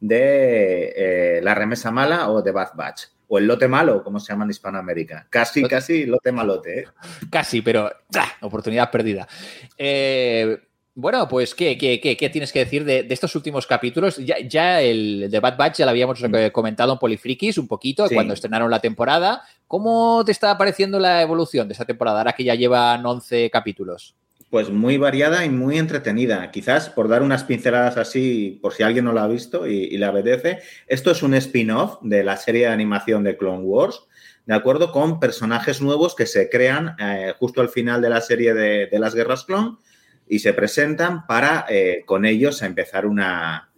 de eh, La Remesa Mala o de Bad Batch. O el lote malo, como se llama en Hispanoamérica. Casi, Lote- casi lote malote. ¿eh? Casi, pero ¡ah! oportunidad perdida. Eh, bueno, pues, ¿qué, qué, qué- qué tienes que decir de, de estos últimos capítulos? Ya, ya el de Bad Batch ya lo habíamos eh, comentado en Polifrikis un poquito Sí. cuando estrenaron la temporada. ¿Cómo te está pareciendo la evolución de esta temporada, ahora que ya llevan 11 capítulos? Pues muy variada y muy entretenida. Quizás por dar unas pinceladas así, por si alguien no la ha visto y, y le apetece, esto es un spin-off de la serie de animación de Clone Wars, de acuerdo con personajes nuevos que se crean eh, justo al final de la serie de, de las guerras clon y se presentan para eh, con ellos a empezar una,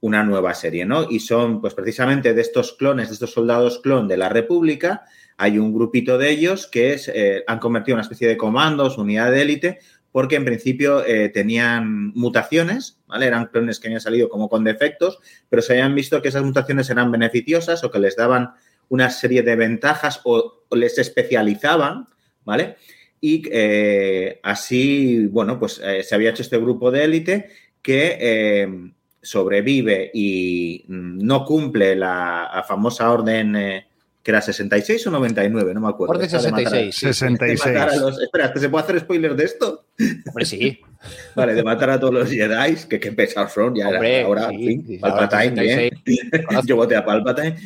una nueva serie, ¿no? Y son, pues precisamente de estos clones, de estos soldados clon de la República, hay un grupito de ellos que eh, han convertido en una especie de comandos, unidad de élite, porque en principio eh, tenían mutaciones, ¿vale? Eran clones que habían salido como con defectos, pero se habían visto que esas mutaciones eran beneficiosas o que les daban una serie de ventajas o, les especializaban, ¿vale? Y eh, así, bueno, pues eh, se había hecho este grupo de élite que sobrevive y mm, no cumple la, famosa orden, que era 66 o 99, no me acuerdo. Esa de matar a- 66. de 66. a los- Espera, ¿que ¿se puede hacer spoiler de esto? Hombre, sí. [LAUGHS] Vale, de matar a todos los Jedi, que qué pesados son, ya Hombre, era ahora, sí, en fin, sí, Palpatine, ahora bien. 66. [LAUGHS] Yo voté a Palpatine.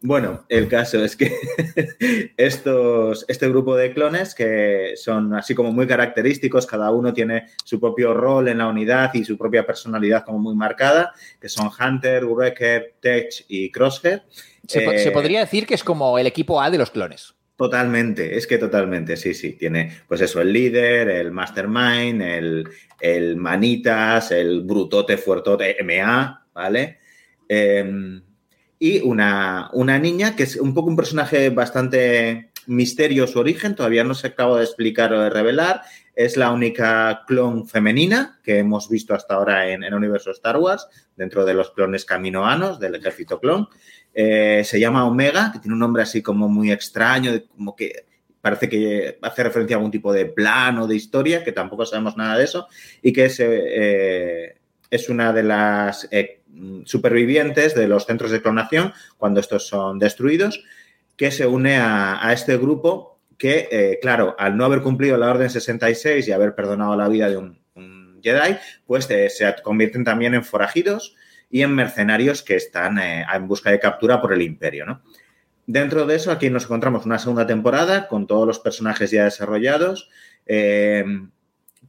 Bueno, el caso es que [LAUGHS] estos, este grupo de clones que son así como muy característicos, cada uno tiene su propio rol en la unidad y su propia personalidad como muy marcada, que son Hunter, Wrecker, Tech y Crosshair. Se, Eh, se podría decir que es como el equipo A de los clones. Totalmente, es que totalmente, sí, sí. Tiene, pues eso, el líder, el mastermind, el, el manitas, el brutote fuertote MA, ¿vale? Eh, y una, una niña que es un poco un personaje bastante misterio su origen, todavía no se acaba de explicar o de revelar. Es la única clon femenina que hemos visto hasta ahora en el universo Star Wars, dentro de los clones caminoanos del ejército clon. Eh, se llama Omega, que tiene un nombre así como muy extraño, como que parece que hace referencia a algún tipo de plan o de historia, que tampoco sabemos nada de eso, y que es, es una de las eh, supervivientes de los centros de clonación cuando estos son destruidos, que se une a, a este grupo que, eh, claro, al no haber cumplido la Orden 66 y haber perdonado la vida de un, Jedi, pues eh, se convierten también en forajidos y en mercenarios que están en busca de captura por el imperio, ¿no? Dentro de eso, aquí nos encontramos una segunda temporada con todos los personajes ya desarrollados.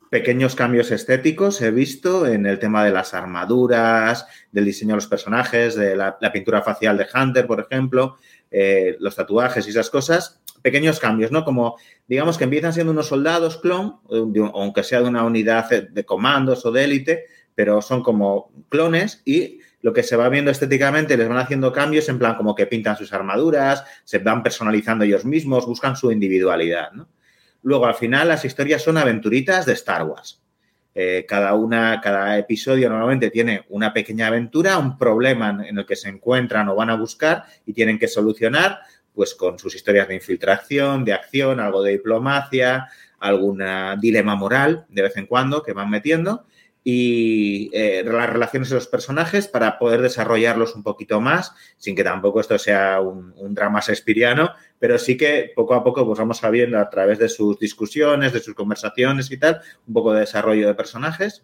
Pequeños cambios estéticos he visto en el tema de las armaduras, del diseño de los personajes, de la, pintura facial de Hunter, por ejemplo, eh, los tatuajes y esas cosas. Pequeños cambios, ¿no? Como, digamos que empiezan siendo unos soldados clon, eh, aunque sea de una unidad de comandos o de élite, pero son como clones y lo que se va viendo estéticamente les van haciendo cambios en plan como que pintan sus armaduras, se van personalizando ellos mismos, buscan su individualidad, ¿no? Luego, al final, las historias son aventuritas de Star Wars. Eh, cada una, cada episodio normalmente tiene una pequeña aventura, un problema en- el que se encuentran o van a buscar y tienen que solucionar, pues con sus historias de infiltración, de acción, algo de diplomacia, algún dilema moral de vez en cuando que van metiendo y eh, las relaciones de los personajes para poder desarrollarlos un poquito más, sin que tampoco esto sea un, drama shakespeariano, pero sí que poco a poco pues vamos sabiendo a través de sus discusiones, de sus conversaciones y tal, un poco de desarrollo de personajes.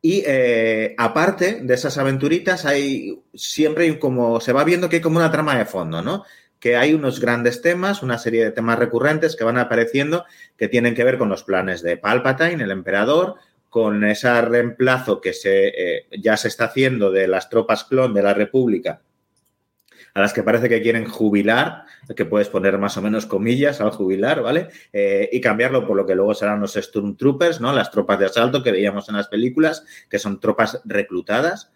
Y eh, aparte de esas aventuritas, hay siempre como se va viendo que hay como una trama de fondo, ¿no? Que hay unos grandes temas, una serie de temas recurrentes que van apareciendo que tienen que ver con los planes de Palpatine, el emperador, con ese reemplazo que se, eh, ya se está haciendo de las tropas clon de la República, a las que parece que quieren jubilar, que puedes poner más o menos comillas al jubilar, ¿vale? Eh, y cambiarlo por lo que luego serán los Stormtroopers, ¿no? Las tropas de asalto que veíamos en las películas, que son tropas reclutadas.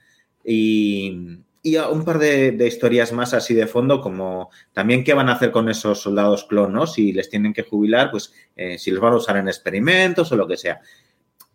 Y, y un par de, historias más así de fondo, como también qué van a hacer con esos soldados clon, ¿no? Si les tienen que jubilar, pues eh, si los van a usar en experimentos o lo que sea.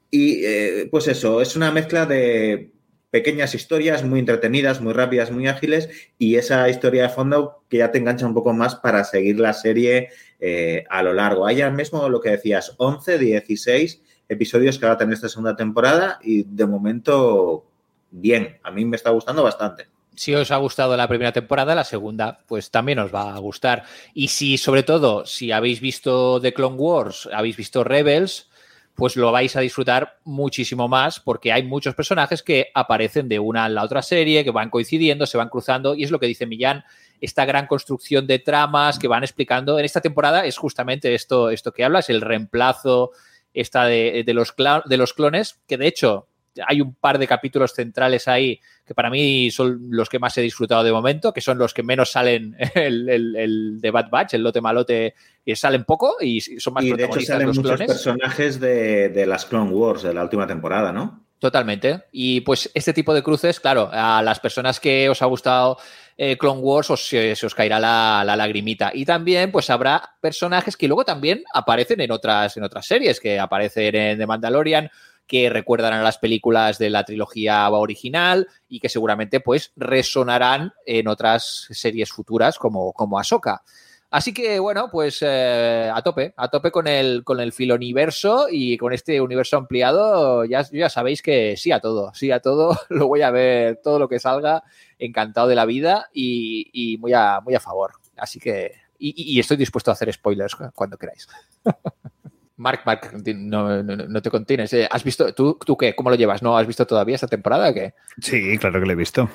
Y eh, pues eso, es una mezcla de pequeñas historias muy entretenidas, muy rápidas, muy ágiles y esa historia de fondo que ya te engancha un poco más para seguir la serie eh, a lo largo. Hay ya mismo lo que decías, 11, 16 episodios que va a tener esta segunda temporada y de momento bien, a mí me está gustando bastante si os ha gustado la primera temporada, la segunda pues también os va a gustar. Y si sobre todo, si habéis visto The Clone Wars, habéis visto Rebels, pues lo vais a disfrutar muchísimo más porque hay muchos personajes que aparecen de una a la otra serie, que van coincidiendo, se van cruzando y es lo que dice Millán, esta gran construcción de tramas que van explicando. En esta temporada es justamente esto, esto que hablas, el reemplazo esta de, los, de los clones, que de hecho hay un par de capítulos centrales ahí que para mí son los que más he disfrutado de momento, que son los que menos salen [LAUGHS] el, el, de Bad Batch, el lote malote, y salen poco y son más y de hecho salen muchos personajes de, de las Clone Wars de la última temporada, ¿no? Totalmente. Y pues este tipo de cruces, claro, a las personas que os ha gustado eh, Clone Wars os, se, os caerá la, la, lagrimita. Y también, pues habrá personajes que luego también aparecen en otras, en otras series, que aparecen en The Mandalorian que recuerdan a las películas de la trilogía original y que seguramente pues resonarán en otras series futuras como, como Ahsoka. Así que bueno, pues eh, a tope, a tope con el, con el filoniverso y con este universo ampliado, ya, ya sabéis que sí a todo, sí a todo, [LAUGHS] lo voy a ver todo lo que salga, encantado de la vida y, muy, a, muy a favor. Así que, y estoy dispuesto a hacer spoilers cuando queráis. [LAUGHS] Mark, Mark, no, no, te contienes. Eh, ¿Has visto, tú, tú qué? ¿Cómo lo llevas? ¿No has visto todavía esta temporada qué? Sí, claro que lo he visto.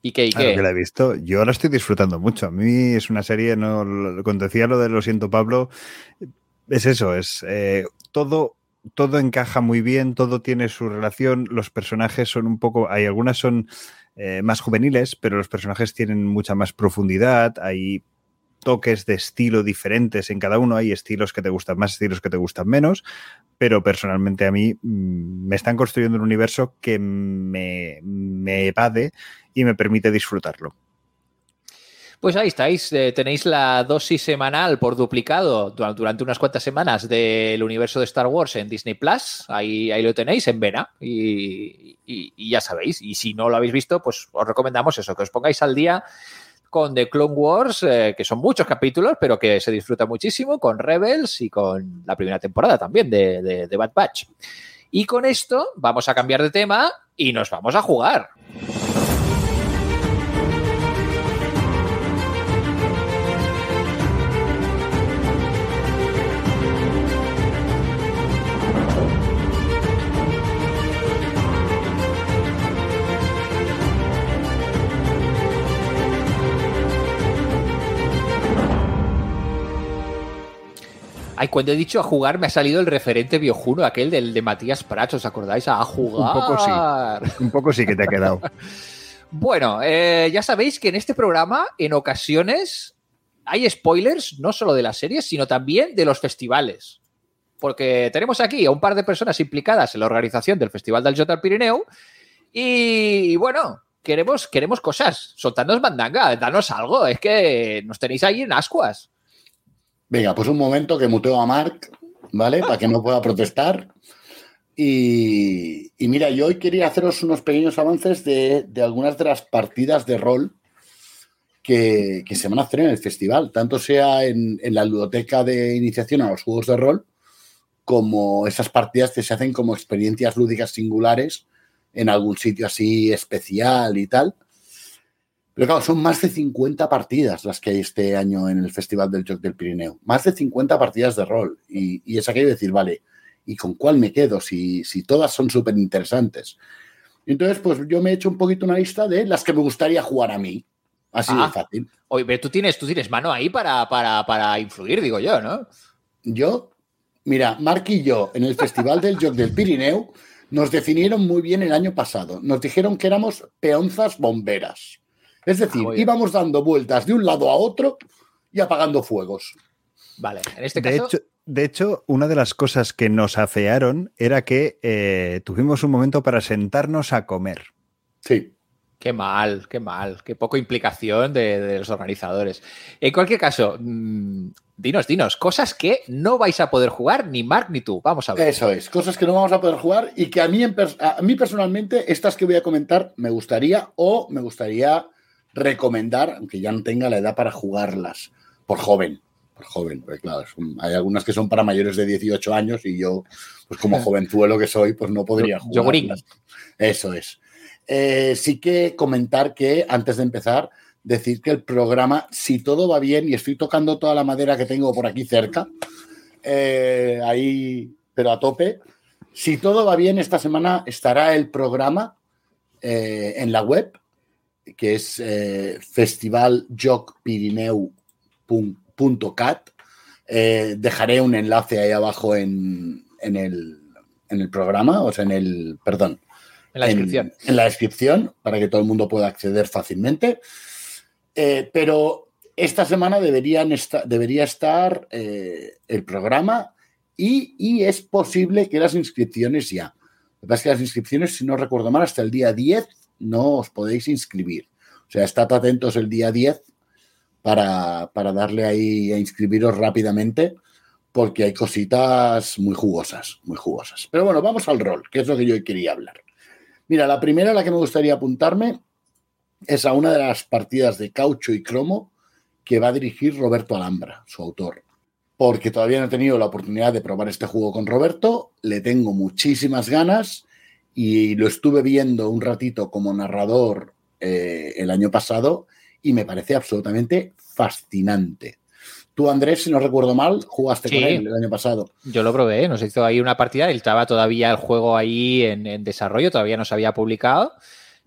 ¿Y qué? Y claro que la he visto. Yo la estoy disfrutando mucho. A mí es una serie, no, cuando decía lo de Lo siento, Pablo, es eso, es eh, todo, todo encaja muy bien, todo tiene su relación, los personajes son un poco, hay algunas son eh, más juveniles, pero los personajes tienen mucha más profundidad, hay toques de estilo diferentes en cada uno. Hay estilos que te gustan más, estilos que te gustan menos, pero personalmente a mí mm, me están construyendo un universo que me, me evade y me permite disfrutarlo. Pues ahí estáis, eh, tenéis la dosis semanal por duplicado durante unas cuantas semanas del universo de Star Wars en Disney Plus. Ahí, ahí lo tenéis en Vena y, y, ya sabéis. Y si no lo habéis visto, pues os recomendamos eso, que os pongáis al día con The Clone Wars, eh, que son muchos capítulos, pero que se disfruta muchísimo, con Rebels y con la primera temporada también de, de Bad Batch. Y con esto vamos a cambiar de tema y nos vamos a jugar. Ay, cuando he dicho a jugar, me ha salido el referente viejuno, aquel del de Matías Prats, ¿os acordáis? A jugar. Un poco sí. Un poco sí que te ha quedado. [LAUGHS] bueno, eh, ya sabéis que en este programa, en ocasiones, hay spoilers, no solo de las series, sino también de los festivales. Porque tenemos aquí a un par de personas implicadas en la organización del Festival del Jota Pirineo. Y, bueno, queremos, queremos cosas. Soltadnos mandanga, danos algo. Es que nos tenéis ahí en ascuas. Venga, pues un momento que muteo a Mark, ¿vale? Para que no pueda protestar. Y, mira, yo hoy quería haceros unos pequeños avances de, algunas de las partidas de rol que, se van a hacer en el festival, tanto sea en, la ludoteca de iniciación a los juegos de rol, como esas partidas que se hacen como experiencias lúdicas singulares en algún sitio así especial y tal. Pero claro, son más de 50 partidas las que hay este año en el Festival del Joc del Pirineo. Más de 50 partidas de rol. Y, y es aquello de decir, vale, ¿y con cuál me quedo? Si, si todas son súper interesantes. Entonces, pues yo me he hecho un poquito una lista de las que me gustaría jugar a mí. Así de ah. fácil. Oye, pero tú tienes, tú tienes mano ahí para, para, para influir, digo yo, ¿no? Yo, mira, Mark y yo en el Festival del Joc del Pirineo nos definieron muy bien el año pasado. Nos dijeron que éramos peonzas bomberas. Es decir, ah, íbamos dando vueltas de un lado a otro y apagando fuegos. Vale, en este caso. De hecho, una de las cosas que nos afearon era que eh, tuvimos un momento para sentarnos a comer. Sí. Qué mal, qué mal, qué poco implicación de, de los organizadores. En cualquier caso, mmm, dinos, dinos, cosas que no vais a poder jugar ni Mark ni tú. Vamos a ver. Eso es, cosas que no vamos a poder jugar y que a mí, a mí personalmente, estas que voy a comentar, me gustaría o me gustaría recomendar, aunque ya no tenga la edad para jugarlas, por joven. Por joven, porque claro, son- hay algunas que son para mayores de 18 años y yo, pues como jovenzuelo que soy, pues no podría Yo- jugarlas. Eso es. Eh, sí que comentar que antes de empezar, decir que el programa, si todo va bien y estoy tocando toda la madera que tengo por aquí cerca, eh, ahí, pero a tope, si todo va bien, esta semana estará el programa eh, en la web, que es eh, festivaljocpirineu.cat. Eh, dejaré un enlace ahí abajo en, en el, en el programa, o sea, en el, perdón, En la descripción. en, en la descripción para que todo el mundo pueda acceder fácilmente. Eh, pero esta semana deberían esta- debería estar eh, el programa y, y es posible que las inscripciones ya. Lo que pasa es que las inscripciones, si no recuerdo mal, hasta el día 10 no os podéis inscribir. O sea, estad atentos el día 10 para, para darle ahí a inscribiros rápidamente porque hay cositas muy jugosas, muy jugosas. Pero bueno, vamos al rol, que es lo que yo quería hablar. Mira, la primera a la que me gustaría apuntarme es a una de las partidas de caucho y cromo que va a dirigir Roberto Alhambra, su autor. Porque todavía no he tenido la oportunidad de probar este juego con Roberto, le tengo muchísimas ganas y lo estuve viendo un ratito como narrador eh, el año pasado y me parece absolutamente fascinante. Tú, Andrés, si no recuerdo mal, jugaste Sí. con él el año pasado. Yo lo probé, nos hizo ahí una partida, él estaba todavía el juego ahí en, en desarrollo, todavía no se había publicado.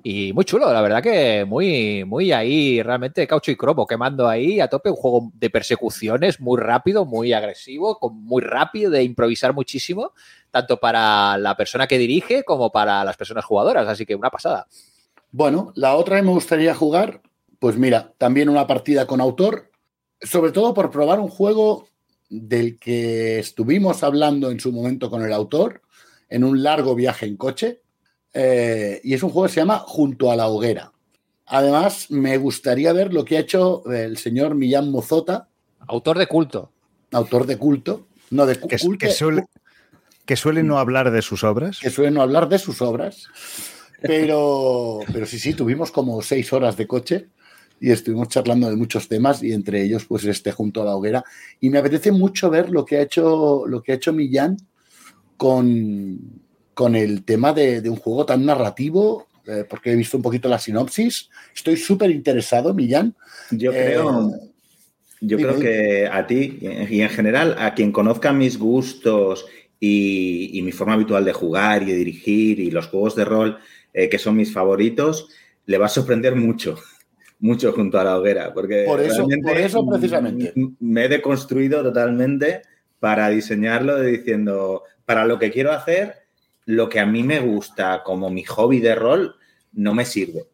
Y muy chulo, la verdad que muy, muy ahí, realmente caucho y cromo, quemando ahí a tope, un juego de persecuciones muy rápido, muy agresivo, muy rápido, de improvisar muchísimo, tanto para la persona que dirige como para las personas jugadoras, así que una pasada. Bueno, la otra que me gustaría jugar, pues mira, también una partida con autor, sobre todo por probar un juego del que estuvimos hablando en su momento con el autor, en un largo viaje en coche, eh, y es un juego que se llama Junto a la Hoguera. Además, me gustaría ver lo que ha hecho el señor Millán Mozota, Autor de culto. autor de culto, no de cu- Que, suele, que suele no hablar de sus obras. que suelen no hablar de sus obras, pero, pero sí, sí, tuvimos como seis horas de coche y estuvimos charlando de muchos temas y entre ellos pues este junto a la hoguera y me apetece mucho ver lo que ha hecho lo que ha hecho Millán con, con el tema de, de un juego tan narrativo eh, porque he visto un poquito la sinopsis. Estoy súper interesado Millán. Yo Eh, creo, yo dime, creo que a ti y en- general a quien conozca mis gustos y, y mi forma habitual de jugar y de dirigir y los juegos de rol eh, que son mis favoritos, le va a sorprender mucho, [LAUGHS] mucho junto a la hoguera, porque Por eso- por eso precisamente. me he deconstruido totalmente para diseñarlo diciendo, para lo que quiero hacer, lo que a mí me gusta como mi hobby de rol no me sirve.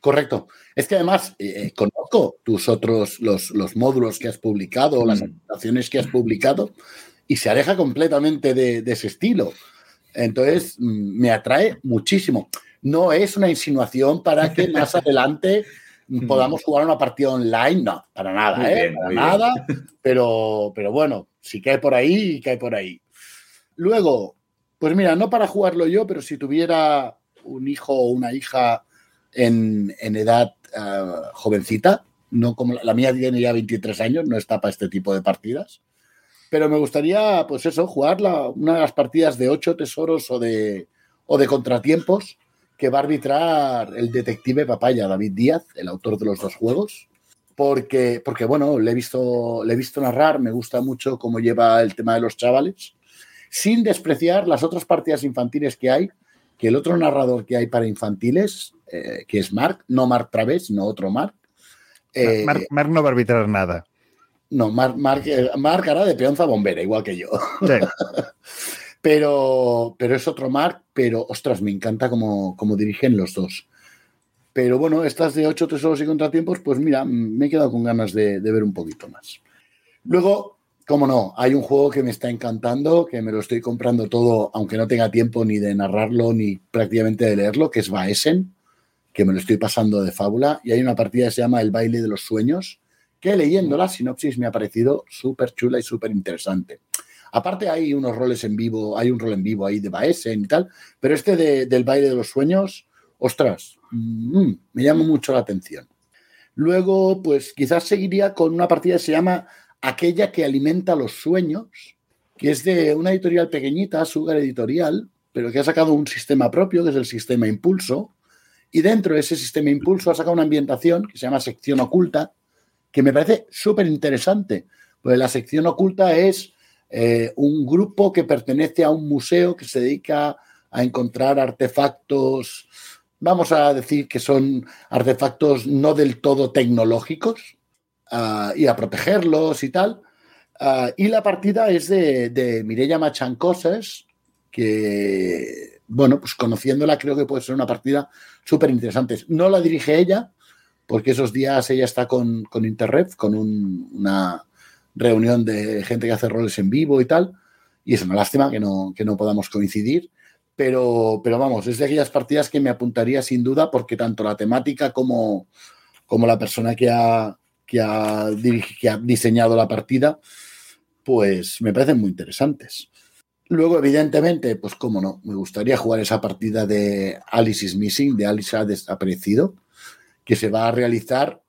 Correcto. Es que además eh, conozco tus otros, los, los módulos que has publicado, las Mm. aplicaciones que has publicado, y se aleja completamente de, de ese estilo. Entonces, mm, me atrae muchísimo. No es una insinuación para que [LAUGHS] más adelante mm, podamos jugar una partida online, no, para nada, Muy ¿eh? bien, para bien. nada, pero, pero bueno, si cae por ahí, cae por ahí. Luego, pues mira, no para jugarlo yo, pero si tuviera un hijo o una hija en, en edad ah, jovencita, no como la, mía tiene ya 23 años, no está para este tipo de partidas. Pero me gustaría, pues eso, jugar la- una de las partidas de ocho tesoros o de, o de contratiempos que va a arbitrar el detective papaya David Díaz, el autor de los dos juegos. Porque, porque bueno, le he, visto, le he visto narrar, me gusta mucho cómo lleva el tema de los chavales, sin despreciar las otras partidas infantiles que hay, que el otro narrador que hay para infantiles, eh, que es Mark, no Mark Traves, sino otro Mark. eh, Marc, Marc no va a arbitrar nada. no, Mark, Mark, eh, Mark hará de peonza bombera, igual que yo. Sí. [LAUGHS] Pero, pero es otro Mark, pero ostras, me encanta cómo, cómo dirigen los dos. Pero bueno, estas de ocho tesoros y contratiempos, pues mira, me he quedado con ganas de, de ver un poquito más. Luego, cómo no, hay un juego que me está encantando, que me lo estoy comprando todo, aunque no tenga tiempo ni de narrarlo ni prácticamente de leerlo, que es Baesen, que me lo estoy pasando de fábula. Y hay una partida que se llama El baile de los sueños, que leyendo la sinopsis me ha parecido súper chula y súper interesante. Aparte hay unos roles en vivo, hay un rol en vivo ahí de Baesen y tal, pero este de- del baile de los sueños, ostras, mm, me llama mucho la atención. Luego, pues quizás seguiría con una partida que se llama Aquella que alimenta los sueños, que es de una editorial pequeñita, Sugar Editorial, pero que ha sacado un sistema propio, que es el sistema Impulso, y dentro de ese sistema Impulso ha sacado una ambientación que se llama Sección Oculta, que me parece súper interesante, pues la sección oculta es eh, un grupo que pertenece a un museo que se dedica a encontrar artefactos, vamos a decir que son artefactos no del todo tecnológicos, ah, y a protegerlos y tal. Ah, y la partida es de, de Mireia Machancosas, que, bueno, pues conociéndola creo que puede ser una partida súper interesante. No la dirige ella, porque esos días ella está con, con Interrep, con un- una reunión de gente que hace roles en vivo y tal, y es una lástima que no, que no podamos coincidir, pero, pero vamos, es de aquellas partidas que me apuntaría sin duda, porque tanto la temática como, como la persona que ha, que, ha que ha diseñado la partida, pues me parecen muy interesantes. Luego, evidentemente, pues cómo no, me gustaría jugar esa partida de Alice is Missing, de Alice ha desaparecido, que se va a realizar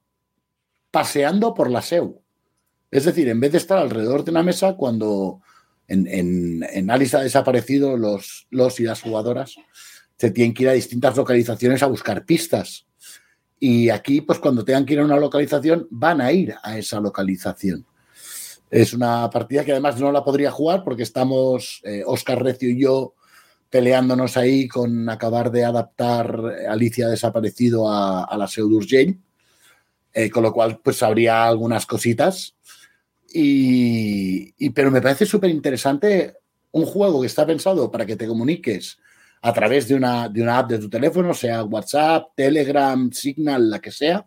paseando por la SEU. Es decir, en vez de estar alrededor de una mesa, cuando en, en, en Alice ha desaparecido, los, los y las jugadoras se tienen que ir a distintas localizaciones a buscar pistas. Y aquí, pues cuando tengan que ir a una localización, van a ir a esa localización. Es una partida que además no la podría jugar porque estamos, eh, Oscar Recio y yo, peleándonos ahí con acabar de adaptar Alicia Desaparecido a, la Seu d'Urgell, eh, con lo cual pues habría algunas cositas. Y, y- pero me parece súper interesante un juego que está pensado para que te comuniques a través de una, de una app de tu teléfono, sea WhatsApp, Telegram, Signal, la que sea.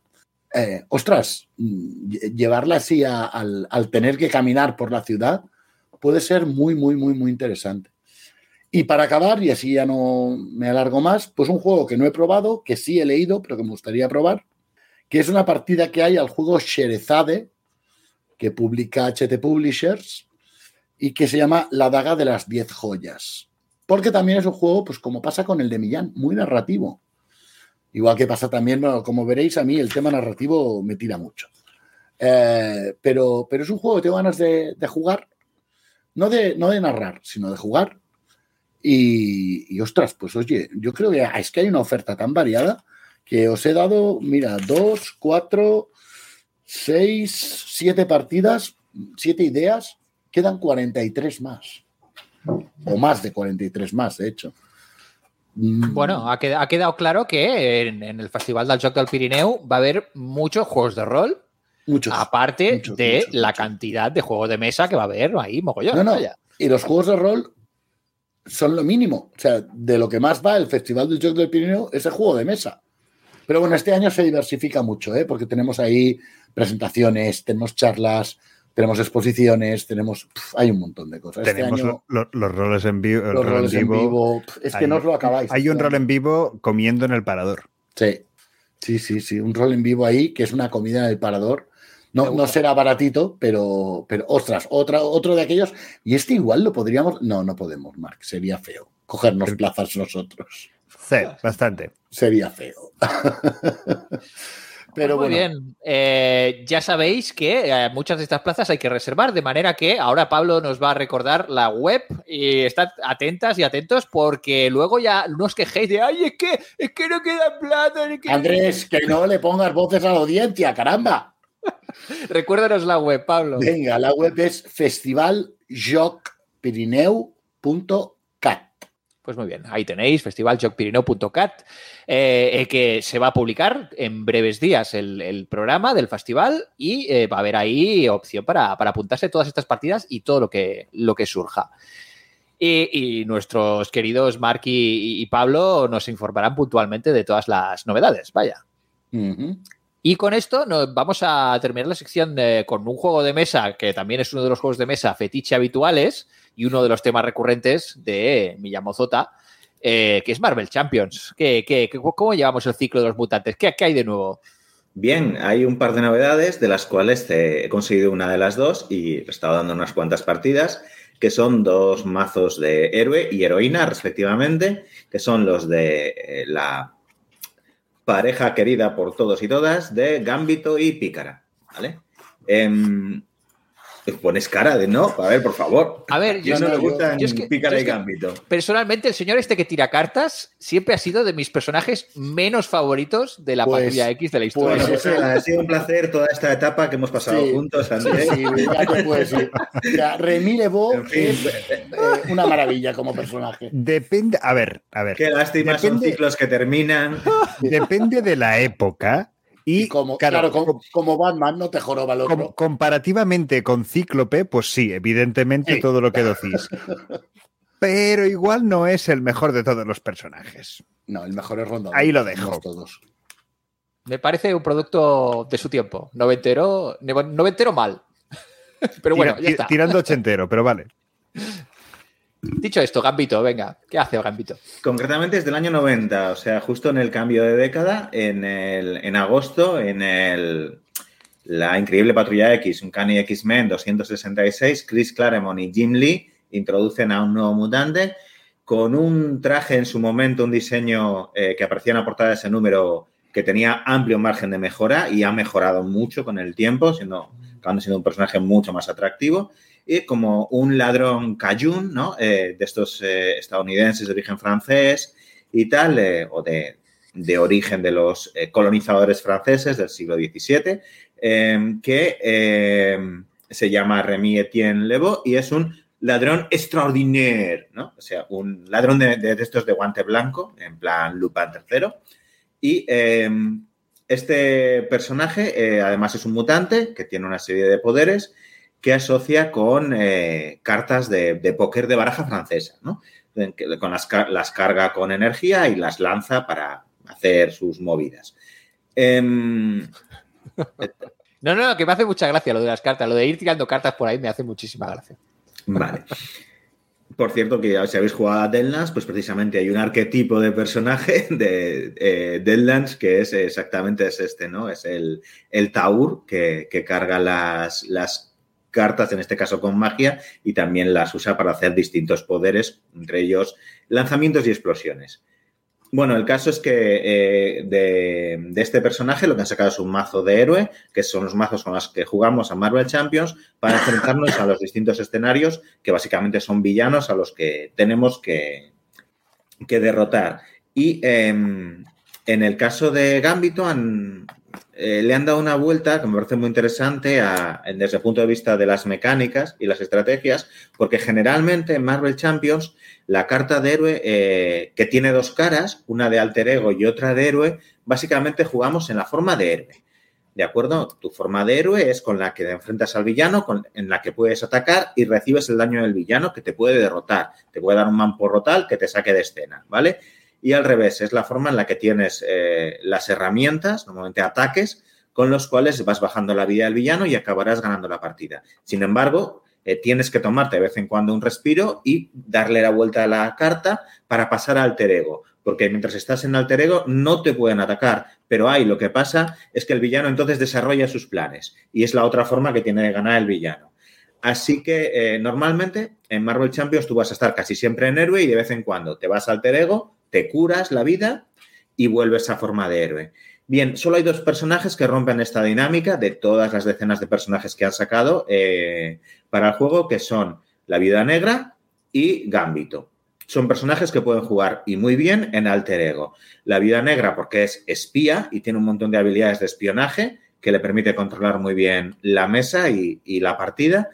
Eh, ostras, mm, lle- llevarla así al, al tener que caminar por la ciudad puede ser muy, muy, muy, muy interesante. Y para acabar, y así ya no me alargo más, pues un juego que no he probado, que sí he leído, pero que me gustaría probar, que es una partida que hay al juego Sherezade, que publica HT Publishers, y que se llama La daga de las 10 joyas. Porque también es un juego, pues como pasa con el de Millán, muy narrativo. Igual que pasa también, como veréis, a mí el tema narrativo me tira mucho. Eh, pero, pero es un juego que tengo ganas de, de jugar, no de, no de narrar, sino de jugar. Y, y, ostras, pues oye, yo creo que es que hay una oferta tan variada que os he dado, mira, dos, cuatro, seis, siete partidas, siete ideas, quedan 43 más. O más de 43 más, de hecho. Mm, Bueno, ha quedado, ha quedado claro que en, en el Festival del Joc del Pirineu va a haber muchos juegos de rol, muchos. aparte muchos, de muchos, la cantidad de juegos de mesa que va a haber ahí, mogollón. No, no. vaya. Y los juegos de rol son lo mínimo. O sea, de lo que más va el Festival del Joc del Pirineo es el juego de mesa. Pero bueno, este año se diversifica mucho, ¿eh? porque tenemos ahí presentaciones, tenemos charlas, tenemos exposiciones, tenemos. pf, hay un montón de cosas. Este Tenemos año, lo- lo- los roles en vivo. los rol roles en vivo. pf, es que no os lo acabáis. Hay un Este rol en vivo comiendo en el parador. Sí, sí, sí, sí. Un rol en vivo ahí, que es una comida en el parador. No, no será baratito, pero, pero ostras, otra, otro de aquellos. Y este igual lo podríamos. No, no podemos, Mark. Sería feo. Cogernos plazas nosotros. Sí, bastante. Sería feo. [LAUGHS] pero Pues muy bueno, bien. Eh, ya sabéis que eh, muchas de estas plazas hay que reservar, de manera que ahora Pablo nos va a recordar la web y estad atentas y atentos porque luego ya no os quejéis de ay, es que, es que no queda plata. es que-". Andrés, que no le pongas voces a la audiencia, caramba. [LAUGHS] Recuérdanos la web, Pablo. Venga, la web es festivaljocpirineu.cat. Pues muy bien, ahí tenéis festivaljocpirineu.cat, eh, eh, que se va a publicar en breves días el, el programa del festival y eh, va a haber ahí opción para, para apuntarse todas estas partidas y todo lo que, lo que surja. Y, y nuestros queridos Mark y, y Pablo nos informarán puntualmente de todas las novedades. Vaya. Y con esto nos vamos a terminar la sección de- con un juego de mesa que también es uno de los juegos de mesa fetiche habituales y uno de los temas recurrentes de Miyamozota, eh, que es Marvel Champions. ¿Qué, qué, cómo llevamos el ciclo de los mutantes? ¿Qué, qué hay de nuevo? Bien, hay un par de novedades de las cuales he conseguido una de las dos y he estado dando unas cuantas partidas, que son dos mazos de héroe y heroína, respectivamente, que son los de eh, la pareja querida por todos y todas de Gambito y Pícara. ¿Vale? Pones cara de no, a ver, por favor. A ver, Yo yo, no no, le yo- yo es que- Pícara yo y es que- Gambito. personalmente, el señor este que tira cartas siempre ha sido de mis personajes menos favoritos de la Pues- patrulla X de la historia. pues pues, ha sido un placer toda esta etapa que hemos pasado Sí. juntos, Andrés. Sí, ya te puedes ir. O [LAUGHS] sea, Remy Lebeau En fin. es eh, una maravilla como personaje. Depende, a ver, a ver. Qué lástima, son ciclos que terminan. [LAUGHS] Depende de la época y, Y como, claro, claro, como, como Batman no te joroba el com- otro. comparativamente con Cíclope, pues sí, evidentemente Sí. todo lo que decís. Pero igual no es el mejor de todos los personajes. No, el mejor es Ronda. Ahí lo dejo. Todos. Me parece un producto de su tiempo. Noventero, noventero mal. [LAUGHS] Pero bueno, Tira- ya está. Tirando ochentero, pero vale. [LAUGHS] Dicho esto, Gambito, venga. ¿Qué hace Gambito? Concretamente es del año 90, o sea, justo en el cambio de década, en, el, en agosto, en el, la increíble Patrulla X, un Cani X-Men 266, Chris Claremont y Jim Lee introducen a un nuevo mutante con un traje en su momento, un diseño eh, que aparecía en la portada de ese número que tenía amplio margen de mejora y ha mejorado mucho con el tiempo, siendo, siendo un personaje mucho más atractivo. Y como un ladrón cajun, ¿no? Eh, de estos eh, estadounidenses de origen francés y tal, eh, o de, de origen de los colonizadores franceses del siglo XVII, eh, que eh, se llama Remy Etienne Lebeau y es un ladrón extraordinaire, ¿no? O sea, un ladrón de, de- de estos de guante blanco, en plan Lupin III. Y eh, este personaje, además, es un mutante que tiene una serie de poderes que asocia con eh, cartas de, de póker de baraja francesa, ¿no? Con las, las carga con energía y las lanza para hacer sus movidas. [LAUGHS] No, no, no, que me hace mucha gracia lo de las cartas. Lo de ir tirando cartas por ahí me hace muchísima gracia. Vale. Por cierto, que si habéis jugado a Deadlands, pues precisamente hay un arquetipo de personaje de eh, Deadlands que es exactamente es este, ¿no? Es el, el Taur que, que carga las, las cartas, en este caso con magia, y también las usa para hacer distintos poderes, entre ellos lanzamientos y explosiones. Bueno, el caso es que eh, de, este personaje lo que han sacado es un mazo de héroe, que son los mazos con los que jugamos a Marvel Champions, para enfrentarnos a los distintos escenarios, que básicamente son villanos a los que tenemos que, que derrotar. Y eh, en el caso de Gambito han, eh, le han dado una vuelta que me parece muy interesante a- desde el punto de vista de las mecánicas y las estrategias, porque generalmente en Marvel Champions la carta de héroe eh, que tiene dos caras, una de alter ego y otra de héroe, básicamente jugamos en la forma de héroe. ¿De acuerdo? Tu forma de héroe es con la que te enfrentas al villano, con- en la que puedes atacar y recibes el daño del villano que te puede derrotar. Te puede dar un mamporro tal que te saque de escena, ¿vale? Y al revés, es la forma en la que tienes eh, las herramientas, normalmente ataques, con los cuales vas bajando la vida del villano y acabarás ganando la partida. Sin embargo, eh, tienes que tomarte de vez en cuando un respiro y darle la vuelta a la carta para pasar al alter ego. Porque mientras estás en alter ego no te pueden atacar, pero ahí lo que pasa es que el villano entonces desarrolla sus planes y es la otra forma que tiene de ganar el villano. Así que eh, normalmente en Marvel Champions tú vas a estar casi siempre en héroe y de vez en cuando te vas al alter ego, te curas la vida y vuelves a forma de héroe. Bien, solo hay dos personajes que rompen esta dinámica de todas las decenas de personajes que han sacado eh, para el juego, que son la Vida Negra y Gambito. Son personajes que pueden jugar y muy bien en alter ego. La Vida Negra porque es espía y tiene un montón de habilidades de espionaje que le permite controlar muy bien la mesa y, y la partida.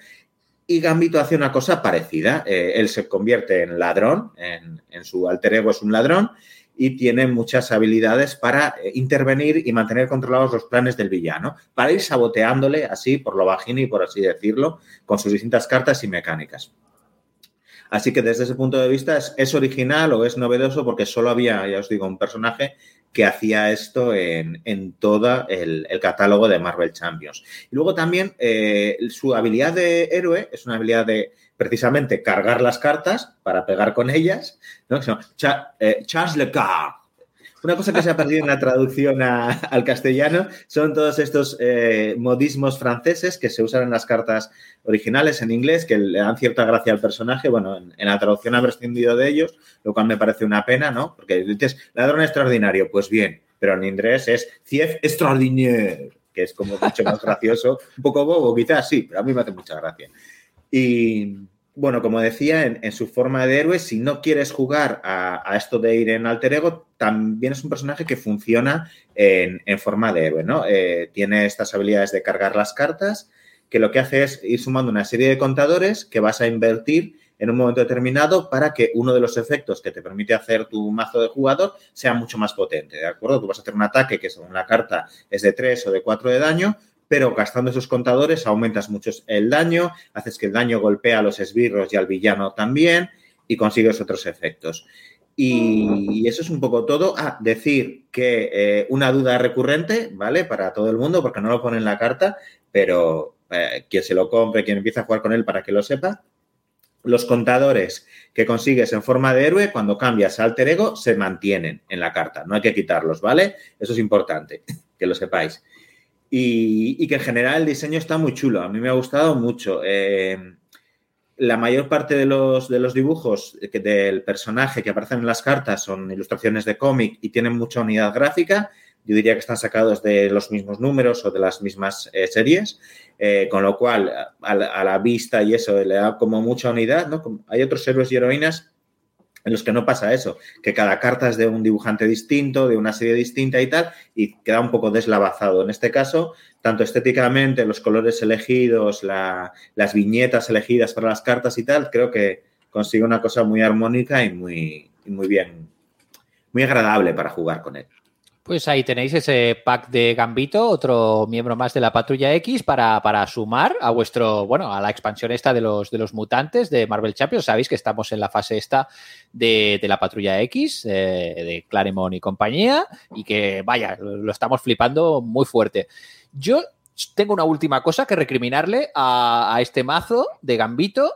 Y Gambito hace una cosa parecida. Eh, él se convierte en ladrón, en, su alter ego es un ladrón y tiene muchas habilidades para eh, intervenir y mantener controlados los planes del villano, para ir saboteándole así por lo bajini y por así decirlo, con sus distintas cartas y mecánicas. Así que desde ese punto de vista es, es, original o es novedoso porque solo había, ya os digo, un personaje que hacía esto en, en todo el, catálogo de Marvel Champions. Y luego también eh, su habilidad de héroe es una habilidad de, precisamente cargar las cartas para pegar con ellas, ¿no? Eh, Charles Leclerc. Una cosa que se ha perdido en la traducción al castellano son todos estos eh, modismos franceses que se usan en las cartas originales en inglés, que le dan cierta gracia al personaje. Bueno, en, la traducción ha prescindido de ellos, lo cual me parece una pena, ¿no? Porque dices, ladrón extraordinario, pues bien, pero en inglés es Cief extraordinaire, que es como mucho más gracioso. Un poco bobo, quizás sí, pero a mí me hace mucha gracia. Y bueno, como decía, en, su forma de héroe, si no quieres jugar a, esto de ir en alter ego, también es un personaje que funciona en, en forma de héroe, ¿no? Eh, tiene estas habilidades de cargar las cartas, que lo que hace es ir sumando una serie de contadores que vas a invertir en un momento determinado para que uno de los efectos que te permite hacer tu mazo de jugador sea mucho más potente, ¿de acuerdo? Tú vas a hacer un ataque que según la carta es de 3 o de 4 de daño, pero gastando esos contadores aumentas mucho el daño, haces que el daño golpee a los esbirros y al villano también y consigues otros efectos. Y, eso es un poco todo. Ah, decir que eh, una duda recurrente, ¿vale? Para todo el mundo, porque no lo pone en la carta, pero eh, quien se lo compre, quien empiece a jugar con él para que lo sepa, los contadores que consigues en forma de héroe, cuando cambias a alter ego, se mantienen en la carta. No hay que quitarlos, ¿vale? Eso es importante, que lo sepáis. Y, que en general el diseño está muy chulo. A mí me ha gustado mucho. Eh, la mayor parte de los, de los dibujos que, del personaje que aparecen en las cartas son ilustraciones de cómic y tienen mucha unidad gráfica. Yo diría que están sacados de los mismos números o de las mismas eh, series, eh, con lo cual a a la, vista y eso le da como mucha unidad. ¿no? Hay otros héroes y heroínas en los que no pasa eso, que cada carta es de un dibujante distinto, de una serie distinta y tal, y queda un poco deslavazado. En este caso, tanto estéticamente, los colores elegidos, la, las viñetas elegidas para las cartas y tal, creo que consigue una cosa muy armónica y muy, y muy bien, muy agradable para jugar con él. Pues ahí tenéis ese pack de Gambito, otro miembro más de la Patrulla X, para, para, sumar a vuestro, bueno, a la expansión esta de los, de los mutantes de Marvel Champions. Sabéis que estamos en la fase esta de, de la Patrulla X, eh, de Claremont y compañía, y que, vaya, lo estamos flipando muy fuerte. Yo tengo una última cosa que recriminarle a, a este mazo de Gambito,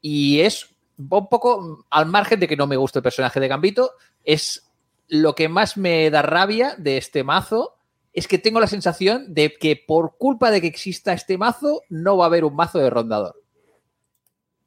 y es un poco al margen de que no me guste el personaje de Gambito, es lo que más me da rabia de este mazo es que tengo la sensación de que por culpa de que exista este mazo, no va a haber un mazo de rondador.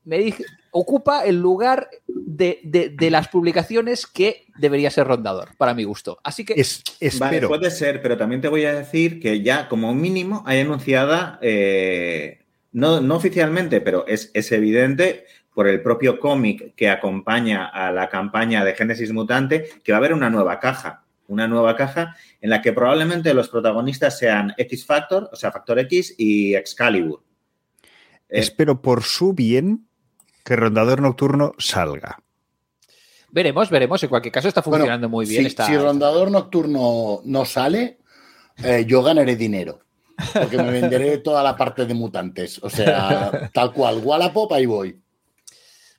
Me dije, ocupa el lugar de, de, de, las publicaciones que debería ser rondador, para mi gusto. Así que. Es, vale, puede ser, pero también te voy a decir que ya, como mínimo, hay anunciada, eh, no, no, oficialmente, pero es, es evidente, por el propio cómic que acompaña a la campaña de Génesis Mutante, que va a haber una nueva caja, una nueva caja en la que probablemente los protagonistas sean X Factor, o sea, Factor X y Excalibur. Eh, Espero por su bien que Rondador Nocturno salga. Veremos, veremos. En cualquier caso está funcionando bueno, muy bien. Si, Rondador Nocturno no sale, eh, yo ganaré dinero. Porque me venderé toda la parte de mutantes. O sea, [LAUGHS] tal cual. Wallapop, ahí voy.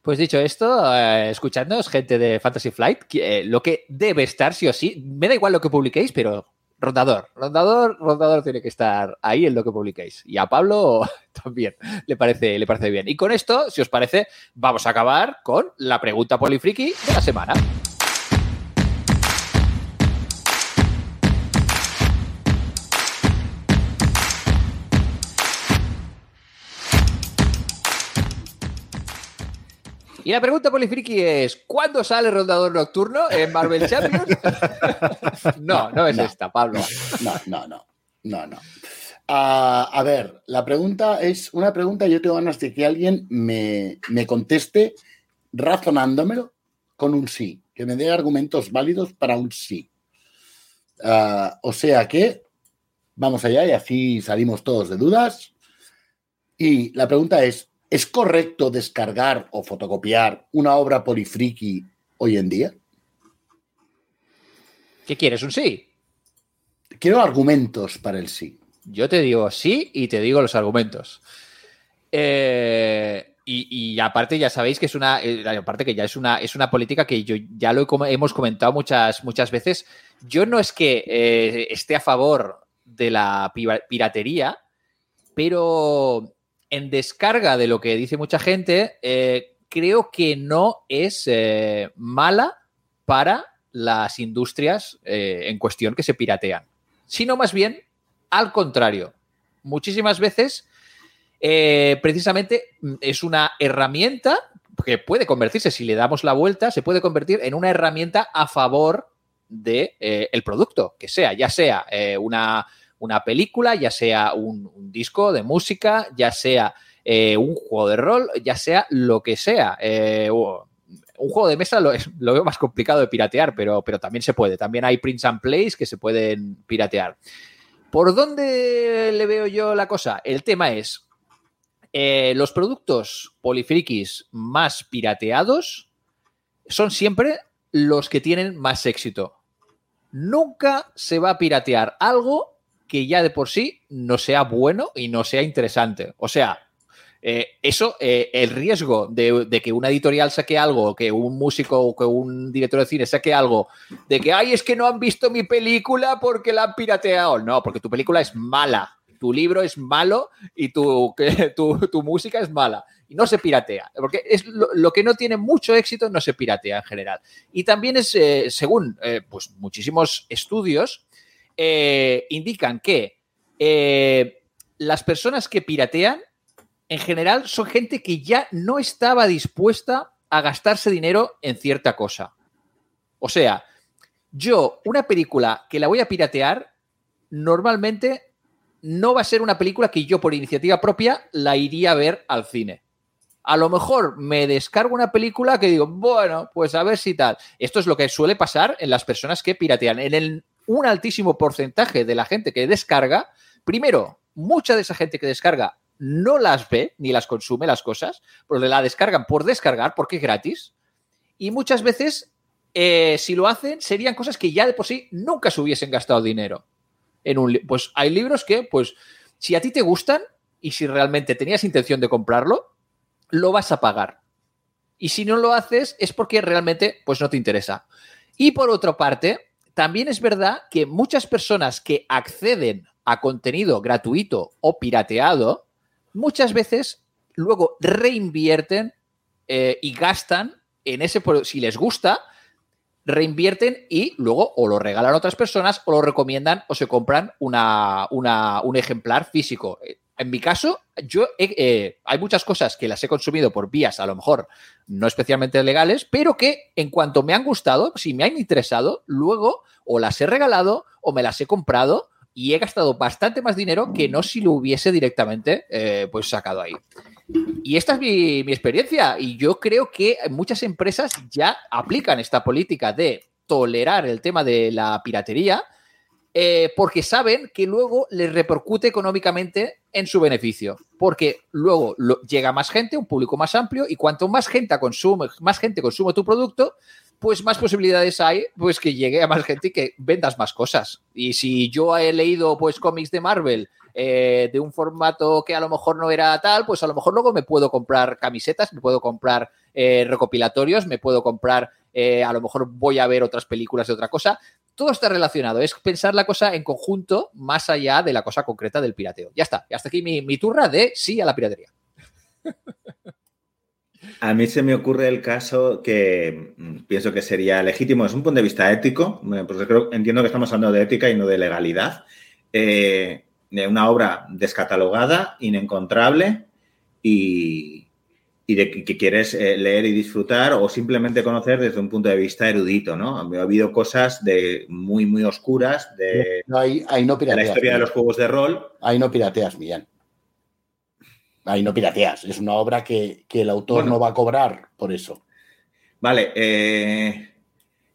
Pues dicho esto, eh, escuchadnos, gente de Fantasy Flight, eh, lo que debe estar sí o sí, me da igual lo que publiquéis, pero rondador, rondador, rondador tiene que estar ahí en lo que publiquéis. Y a Pablo [LAUGHS] también le parece, le parece bien. Y con esto, si os parece, vamos a acabar con la pregunta polifriki de la semana. Y la pregunta polifriki es: ¿cuándo sale Rondador Nocturno en Marvel Champions? [LAUGHS] no, no es no, esta, Pablo. No, no, no. No, no. Uh, a ver, la pregunta es una pregunta. Yo tengo ganas de que alguien me, me conteste razonándomelo con un sí, que me dé argumentos válidos para un sí. Uh, o sea que vamos allá y así salimos todos de dudas. Y la pregunta es: ¿Es correcto descargar o fotocopiar una obra polifriki hoy en día? ¿Qué quieres? ¿Un sí? Quiero argumentos para el sí. Yo te digo sí y te digo los argumentos. Eh, y, y, aparte ya sabéis que es una, eh, aparte que ya es una, es una política que yo ya lo hemos comentado muchas, muchas veces. Yo no es que eh, esté a favor de la piratería, pero en descarga de lo que dice mucha gente, eh, creo que no es eh, mala para las industrias eh, en cuestión que se piratean, sino más bien al contrario. Muchísimas veces, precisamente, mm, es una herramienta que puede convertirse, si le damos la vuelta, se puede convertir en una herramienta a favor del de, el producto, que sea, ya sea una una película, ya sea un, disco de música, ya sea eh, un juego de rol, ya sea lo que sea. Eh, un juego de mesa lo, lo, veo más complicado de piratear, pero, pero también se puede. También hay prints and plays que se pueden piratear. ¿Por dónde le veo yo la cosa? El tema es, eh, los productos polifrikis más pirateados son siempre los que tienen más éxito. Nunca se va a piratear algo que ya de por sí no sea bueno y no sea interesante. O sea, eh, eso, eh, el riesgo de, que una editorial saque algo, que un músico o que un director de cine saque algo, de que, ay, es que no han visto mi película porque la han pirateado. No, porque tu película es mala, tu libro es malo y tu, [LAUGHS] tu, música es mala. Y no se piratea, porque es lo, que no tiene mucho éxito no se piratea en general. Y también es, eh, según pues muchísimos estudios, eh, indican que eh, las personas que piratean en general son gente que ya no estaba dispuesta a gastarse dinero en cierta cosa. O sea, yo una película que la voy a piratear, normalmente no va a ser una película que yo por iniciativa propia la iría a ver al cine. A lo mejor me descargo una película que digo, bueno, pues a ver si tal. Esto es lo que suele pasar en las personas que piratean. En el un altísimo porcentaje de la gente que descarga, primero, mucha de esa gente que descarga no las ve ni las consume las cosas, porque la descargan por descargar porque es gratis. Y muchas veces, eh, si lo hacen, serían cosas que ya de por sí nunca se hubiesen gastado dinero. En un, pues hay libros que, pues, si a ti te gustan y si realmente tenías intención de comprarlo, lo vas a pagar. Y si no lo haces es porque realmente pues no te interesa. Y por otra parte, también es verdad que muchas personas que acceden a contenido gratuito o pirateado, muchas veces luego reinvierten eh, y gastan en ese, si les gusta, reinvierten y luego o lo regalan a otras personas o lo recomiendan o se compran una, una, un ejemplar físico en mi caso, yo he, eh, hay muchas cosas que las he consumido por vías, a lo mejor no especialmente legales, pero que en cuanto me han gustado, si me han interesado, luego o las he regalado o me las he comprado y he gastado bastante más dinero que no si lo hubiese directamente eh, pues sacado ahí. Y esta es mi, mi experiencia y yo creo que muchas empresas ya aplican esta política de tolerar el tema de la piratería eh, porque saben que luego les repercute económicamente en su beneficio, porque luego llega más gente, un público más amplio, y cuanto más gente consume, más gente consume tu producto, pues más posibilidades hay pues que llegue a más gente y que vendas más cosas. Y si yo he leído pues cómics de Marvel eh, de un formato que a lo mejor no era tal, pues a lo mejor luego me puedo comprar camisetas, me puedo comprar eh, recopilatorios, me puedo comprar, a lo mejor voy a ver otras películas de otra cosa todo está relacionado. Es pensar la cosa en conjunto más allá de la cosa concreta del pirateo. Ya está. Y hasta aquí mi, mi turra de sí a la piratería. A mí se me ocurre el caso que mm, pienso que sería legítimo desde un punto de vista ético, porque creo, entiendo que estamos hablando de ética y no de legalidad, eh, de una obra descatalogada, inencontrable y, y de que, quieres eh, leer y disfrutar o simplemente conocer desde un punto de vista erudito, ¿no? Ha habido cosas de muy, muy oscuras de, no, ahí, ahí no pirateas, de la historia Millán. de los juegos de rol. Ahí no pirateas, Millán. Ahí no pirateas. Es una obra que, que el autor Bueno. no va a cobrar por eso. Vale, eh,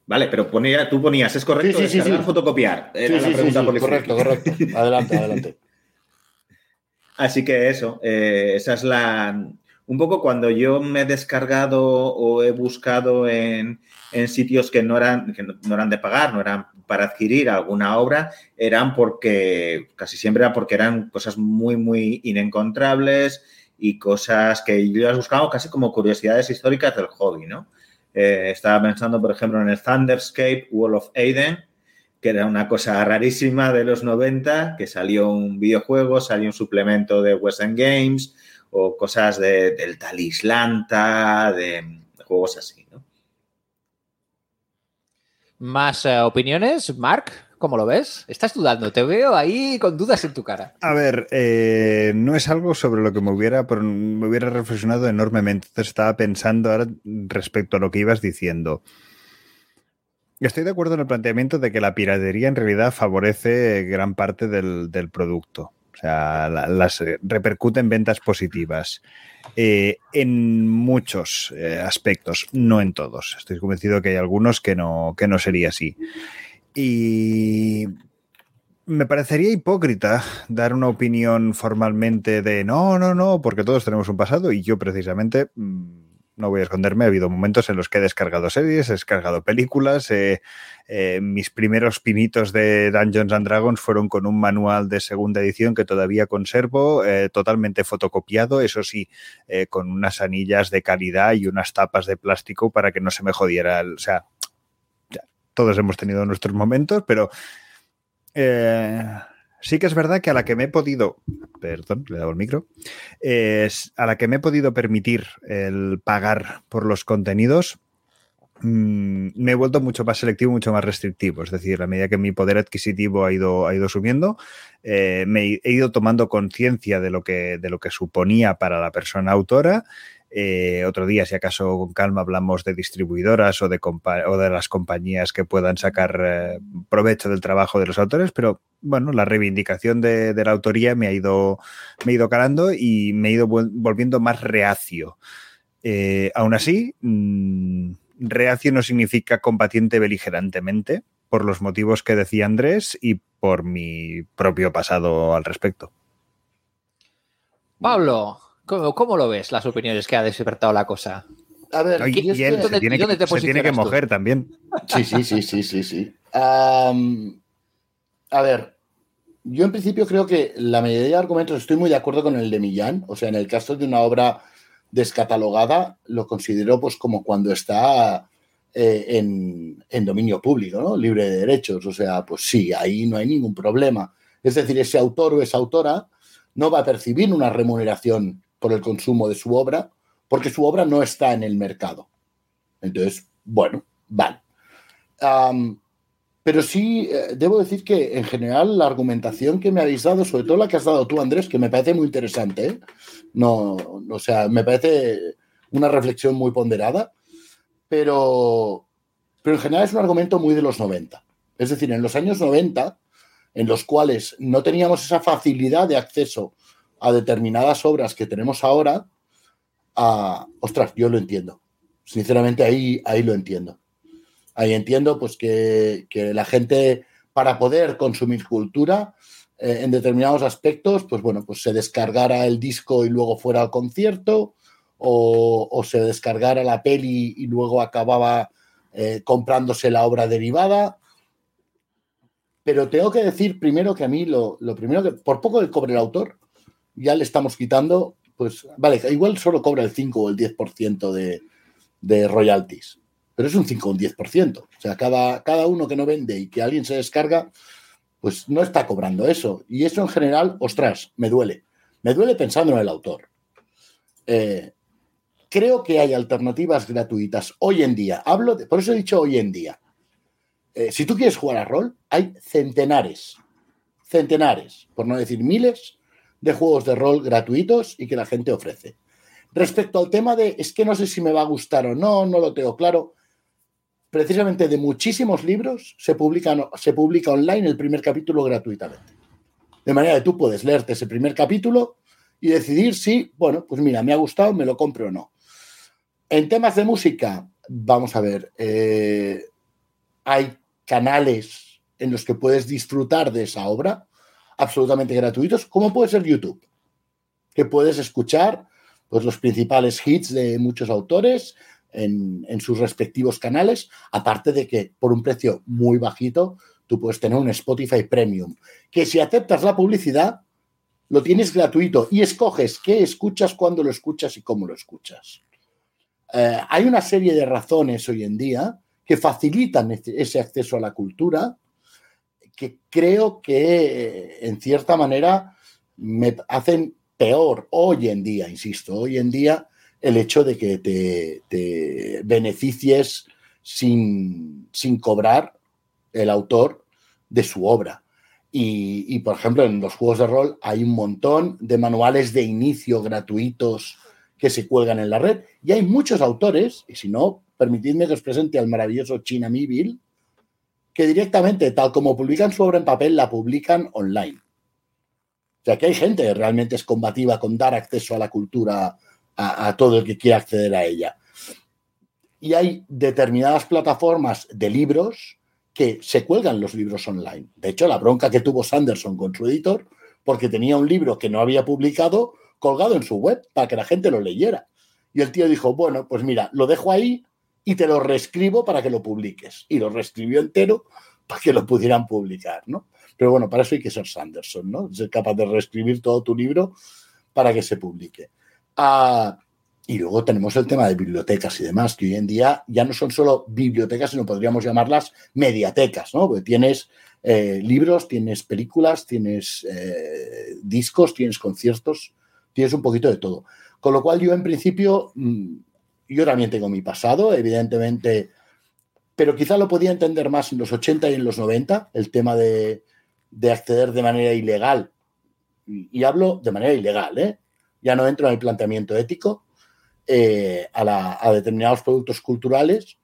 vale, pero ponía, tú ponías, ¿es correcto? Sí, sí, sí, fotocopiar. Era Sí, la pregunta por correcto, correcto. Adelante, adelante. [LAUGHS] Así que eso, eh, esa es la... Un poco cuando yo me he descargado o he buscado en, en sitios que no, eran, que no, eran de pagar, no eran para adquirir alguna obra, eran porque, casi siempre era porque eran cosas muy, muy inencontrables y cosas que yo las buscaba casi como curiosidades históricas del hobby, ¿no? Eh, estaba pensando, por ejemplo, en el Thunderscape Wall of Aiden, que era una cosa rarísima de los 90, que salió un videojuego, salió un suplemento de Western Games, o cosas de, del Talislanta, de, de juegos así, ¿no? ¿Más eh, opiniones? Mark, ¿cómo lo ves? Estás dudando, te veo ahí con dudas en tu cara. A ver, eh, no es algo sobre lo que me hubiera, pero me hubiera reflexionado enormemente. Entonces estaba pensando ahora respecto a lo que ibas diciendo. Estoy de acuerdo en el planteamiento de que la piratería en realidad favorece gran parte del, del producto. Sea, la- las eh, repercute en ventas positivas. Eh, en muchos eh, aspectos, no en todos. Estoy convencido que hay algunos que no, que no sería así. Y me parecería hipócrita dar una opinión formalmente de no, no, no, porque todos tenemos un pasado y yo precisamente, mm, no voy a esconderme, ha habido momentos en los que he descargado series, he descargado películas, eh, mis primeros pinitos de Dungeons and Dragons fueron con un manual de segunda edición que todavía conservo, eh, totalmente fotocopiado, eso sí, eh, con unas anillas de calidad y unas tapas de plástico para que no se me jodiera, el- o sea, ya, todos hemos tenido nuestros momentos, pero sí que es verdad que a la que me he podido, perdón, le he dado el micro, a la que me he podido permitir el pagar por los contenidos, mm, me he vuelto mucho más selectivo, mucho más restrictivo. Es decir, a medida que mi poder adquisitivo ha ido, ha ido subiendo, eh, me he ido tomando conciencia de, de lo que suponía para la persona autora. Eh, otro día, si acaso con calma, hablamos de distribuidoras o de, las compañías que puedan sacar eh, provecho del trabajo de los autores, pero bueno, la reivindicación de, la autoría me ha ido, me ha ido calando y me he ido vol- volviendo más reacio. Eh, aún así, mm, reacio no significa combatiente beligerantemente, por los motivos que decía Andrés y por mi propio pasado al respecto. Pablo, ¿cómo, cómo lo ves las opiniones que ha despertado la cosa? A ver, es y él que- se ¿Dónde- tiene, que, se tiene que mojar también. Sí, sí, sí, sí, sí, sí. A ver, yo en principio creo que la mayoría de argumentos estoy muy de acuerdo con el de Millán. O sea, en el caso de una obra descatalogada, lo considero pues como cuando está eh, en, en dominio público, ¿no? Libre de derechos. O sea, pues sí, ahí no hay ningún problema. Es decir, ese autor o esa autora no va a percibir una remuneración por el consumo de su obra porque su obra no está en el mercado. Entonces, bueno, vale. Pero sí, eh, debo decir que en general la argumentación que me habéis dado, sobre todo la que has dado tú, Andrés, que me parece muy interesante, ¿eh? no, o sea, me parece una reflexión muy ponderada, pero, pero en general es un argumento muy de los 90. Es decir, en los años 90, en los cuales no teníamos esa facilidad de acceso a determinadas obras que tenemos ahora, ah, ostras, yo lo entiendo. Sinceramente, ahí, ahí lo entiendo. Ahí entiendo pues que, que la gente, para poder consumir cultura eh, en determinados aspectos, pues bueno, pues se descargara el disco y luego fuera al concierto, o, o se descargara la peli y luego acababa eh, comprándose la obra derivada. Pero tengo que decir primero que a mí lo, lo primero que, por poco que cobre el autor, ya le estamos quitando, pues vale, igual solo cobra el 5 o el 10% de, de royalties pero es un 5 o un 10%. O sea, cada, cada uno que no vende y que alguien se descarga, pues no está cobrando eso. Y eso en general, ostras, me duele. Me duele pensando en el autor. Eh, creo que hay alternativas gratuitas hoy en día. Hablo de, por eso he dicho hoy en día. Eh, si tú quieres jugar a rol, hay centenares, centenares, por no decir miles, de juegos de rol gratuitos y que la gente ofrece. Respecto al tema de es que no sé si me va a gustar o no, no lo tengo claro. Precisamente de muchísimos libros se publica, se publica online el primer capítulo gratuitamente. De manera que tú puedes leerte ese primer capítulo y decidir si, bueno, pues mira, me ha gustado, me lo compro o no. En temas de música, vamos a ver, eh, hay canales en los que puedes disfrutar de esa obra absolutamente gratuitos, como puede ser YouTube, que puedes escuchar pues, los principales hits de muchos autores en, sus respectivos canales, aparte de que por un precio muy bajito tú puedes tener un Spotify Premium, que si aceptas la publicidad, lo tienes gratuito y escoges qué escuchas, cuándo lo escuchas y cómo lo escuchas. Eh, hay una serie de razones hoy en día que facilitan ese acceso a la cultura, que creo que en cierta manera me hacen peor hoy en día, insisto, hoy en día el hecho de que te, beneficies sin, sin, cobrar el autor de su obra. Y, y, por ejemplo, en los juegos de rol hay un montón de manuales de inicio gratuitos que se cuelgan en la red. Y hay muchos autores, y si no, permitidme que os presente al maravilloso China Mibil, que directamente, tal como publican su obra en papel, la publican online. O sea, que hay gente que realmente es combativa con dar acceso a la cultura a, a todo el que quiera acceder a ella. Y hay determinadas plataformas de libros que se cuelgan los libros online. De hecho, la bronca que tuvo Sanderson con su editor, porque tenía un libro que no había publicado colgado en su web para que la gente lo leyera. Y el tío dijo, bueno, pues mira, lo dejo ahí y te lo reescribo para que lo publiques. Y lo reescribió entero para que lo pudieran publicar, ¿no? Pero bueno, para eso hay que ser Sanderson, ¿no? Ser capaz de reescribir todo tu libro para que se publique. Ah, y luego tenemos el tema de bibliotecas y demás, que hoy en día ya no son solo bibliotecas, sino podríamos llamarlas mediatecas, ¿no? Tienes eh, libros, tienes películas, tienes eh, discos, tienes conciertos, tienes un poquito de todo. Con lo cual yo en principio, mm, yo también tengo mi pasado, evidentemente, pero quizá lo podía entender más en los 80 y en los 90, el tema de, de acceder de manera ilegal. Y, hablo de manera ilegal, ¿eh? ya no entro en el planteamiento ético, eh, a, la, a, determinados productos culturales.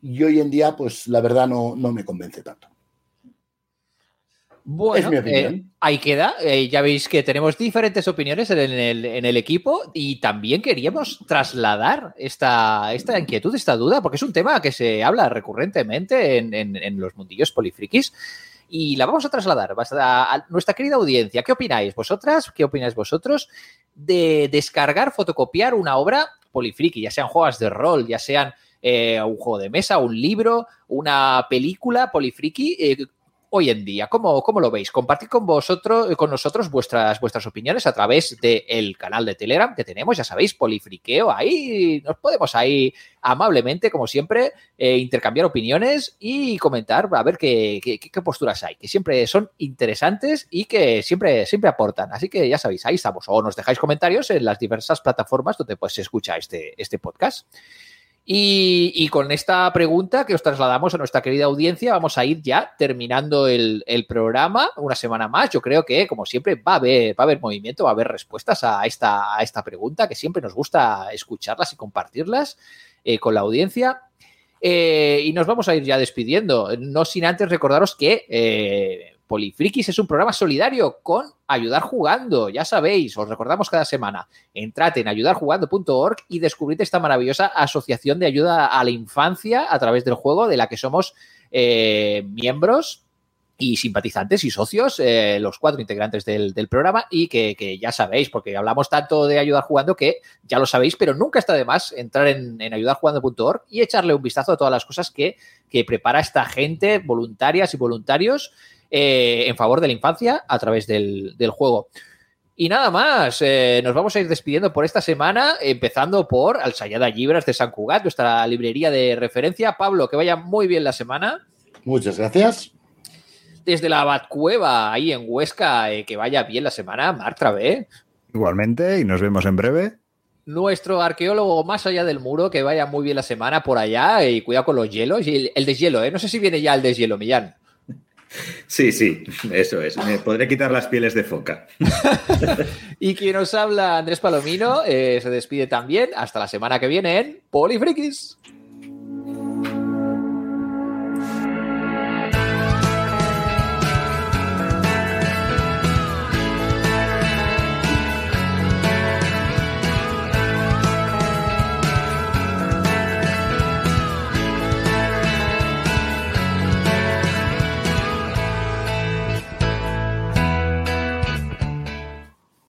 Y hoy en día, pues la verdad no, no me convence tanto. Bueno, eh, ahí queda. Eh, ya veis que tenemos diferentes opiniones en el, en el, equipo y también queríamos trasladar esta, esta inquietud, esta duda, porque es un tema que se habla recurrentemente en, en, en los mundillos polifrikis y la vamos a trasladar a, a nuestra querida audiencia. ¿Qué opináis vosotras? ¿Qué opináis vosotros de descargar, fotocopiar una obra polifriki, ya sean juegos de rol, ya sean eh, un juego de mesa, un libro, una película polifriki? Eh, hoy en día? ¿Cómo, cómo lo veis? Compartid con vosotros, con nosotros vuestras, vuestras opiniones a través del canal de Telegram que tenemos, ya sabéis, Polifriqueo. Ahí nos podemos ahí amablemente, como siempre, eh, intercambiar opiniones y comentar a ver qué, qué, qué, posturas hay, que siempre son interesantes y que siempre, siempre aportan. Así que ya sabéis, ahí estamos. O nos dejáis comentarios en las diversas plataformas donde pues, se escucha este, este podcast. Y, con esta pregunta que os trasladamos a nuestra querida audiencia, vamos a ir ya terminando el, el, programa una semana más. Yo creo que, como siempre, va a haber, va a haber movimiento, va a haber respuestas a esta, a esta pregunta, que siempre nos gusta escucharlas y compartirlas eh, con la audiencia. Eh, y nos vamos a ir ya despidiendo, no sin antes recordaros que eh, Polifrikis es un programa solidario con Ayudar Jugando. Ya sabéis, os recordamos cada semana. Entrad en ayudarjugando.org y descubrid esta maravillosa asociación de ayuda a la infancia a través del juego de la que somos eh, miembros y simpatizantes y socios, eh, los cuatro integrantes del, programa, y que, que, ya sabéis, porque hablamos tanto de ayudar jugando que ya lo sabéis, pero nunca está de más entrar en, en ayudarjugando.org y echarle un vistazo a todas las cosas que, que prepara esta gente, voluntarias y voluntarios, eh, en favor de la infancia a través del, del juego. Y nada más, eh, nos vamos a ir despidiendo por esta semana, empezando por Alsayada Libras de San Cugat, nuestra librería de referencia. Pablo, que vaya muy bien la semana. Muchas gracias. Desde la Batcueva, ahí en Huesca, eh, que vaya bien la semana. Marc Travé. Igualmente, y nos vemos en breve. Nuestro arqueólogo más allá del muro, que vaya muy bien la semana por allá y cuidado con los hielos. Y el, el deshielo, ¿eh? No sé si viene ya el deshielo, Millán. Sí, sí, eso es. Me podré quitar las pieles de foca. [LAUGHS] y quien nos habla, Andrés Palomino, eh, se despide también. Hasta la semana que viene en Polifrikis.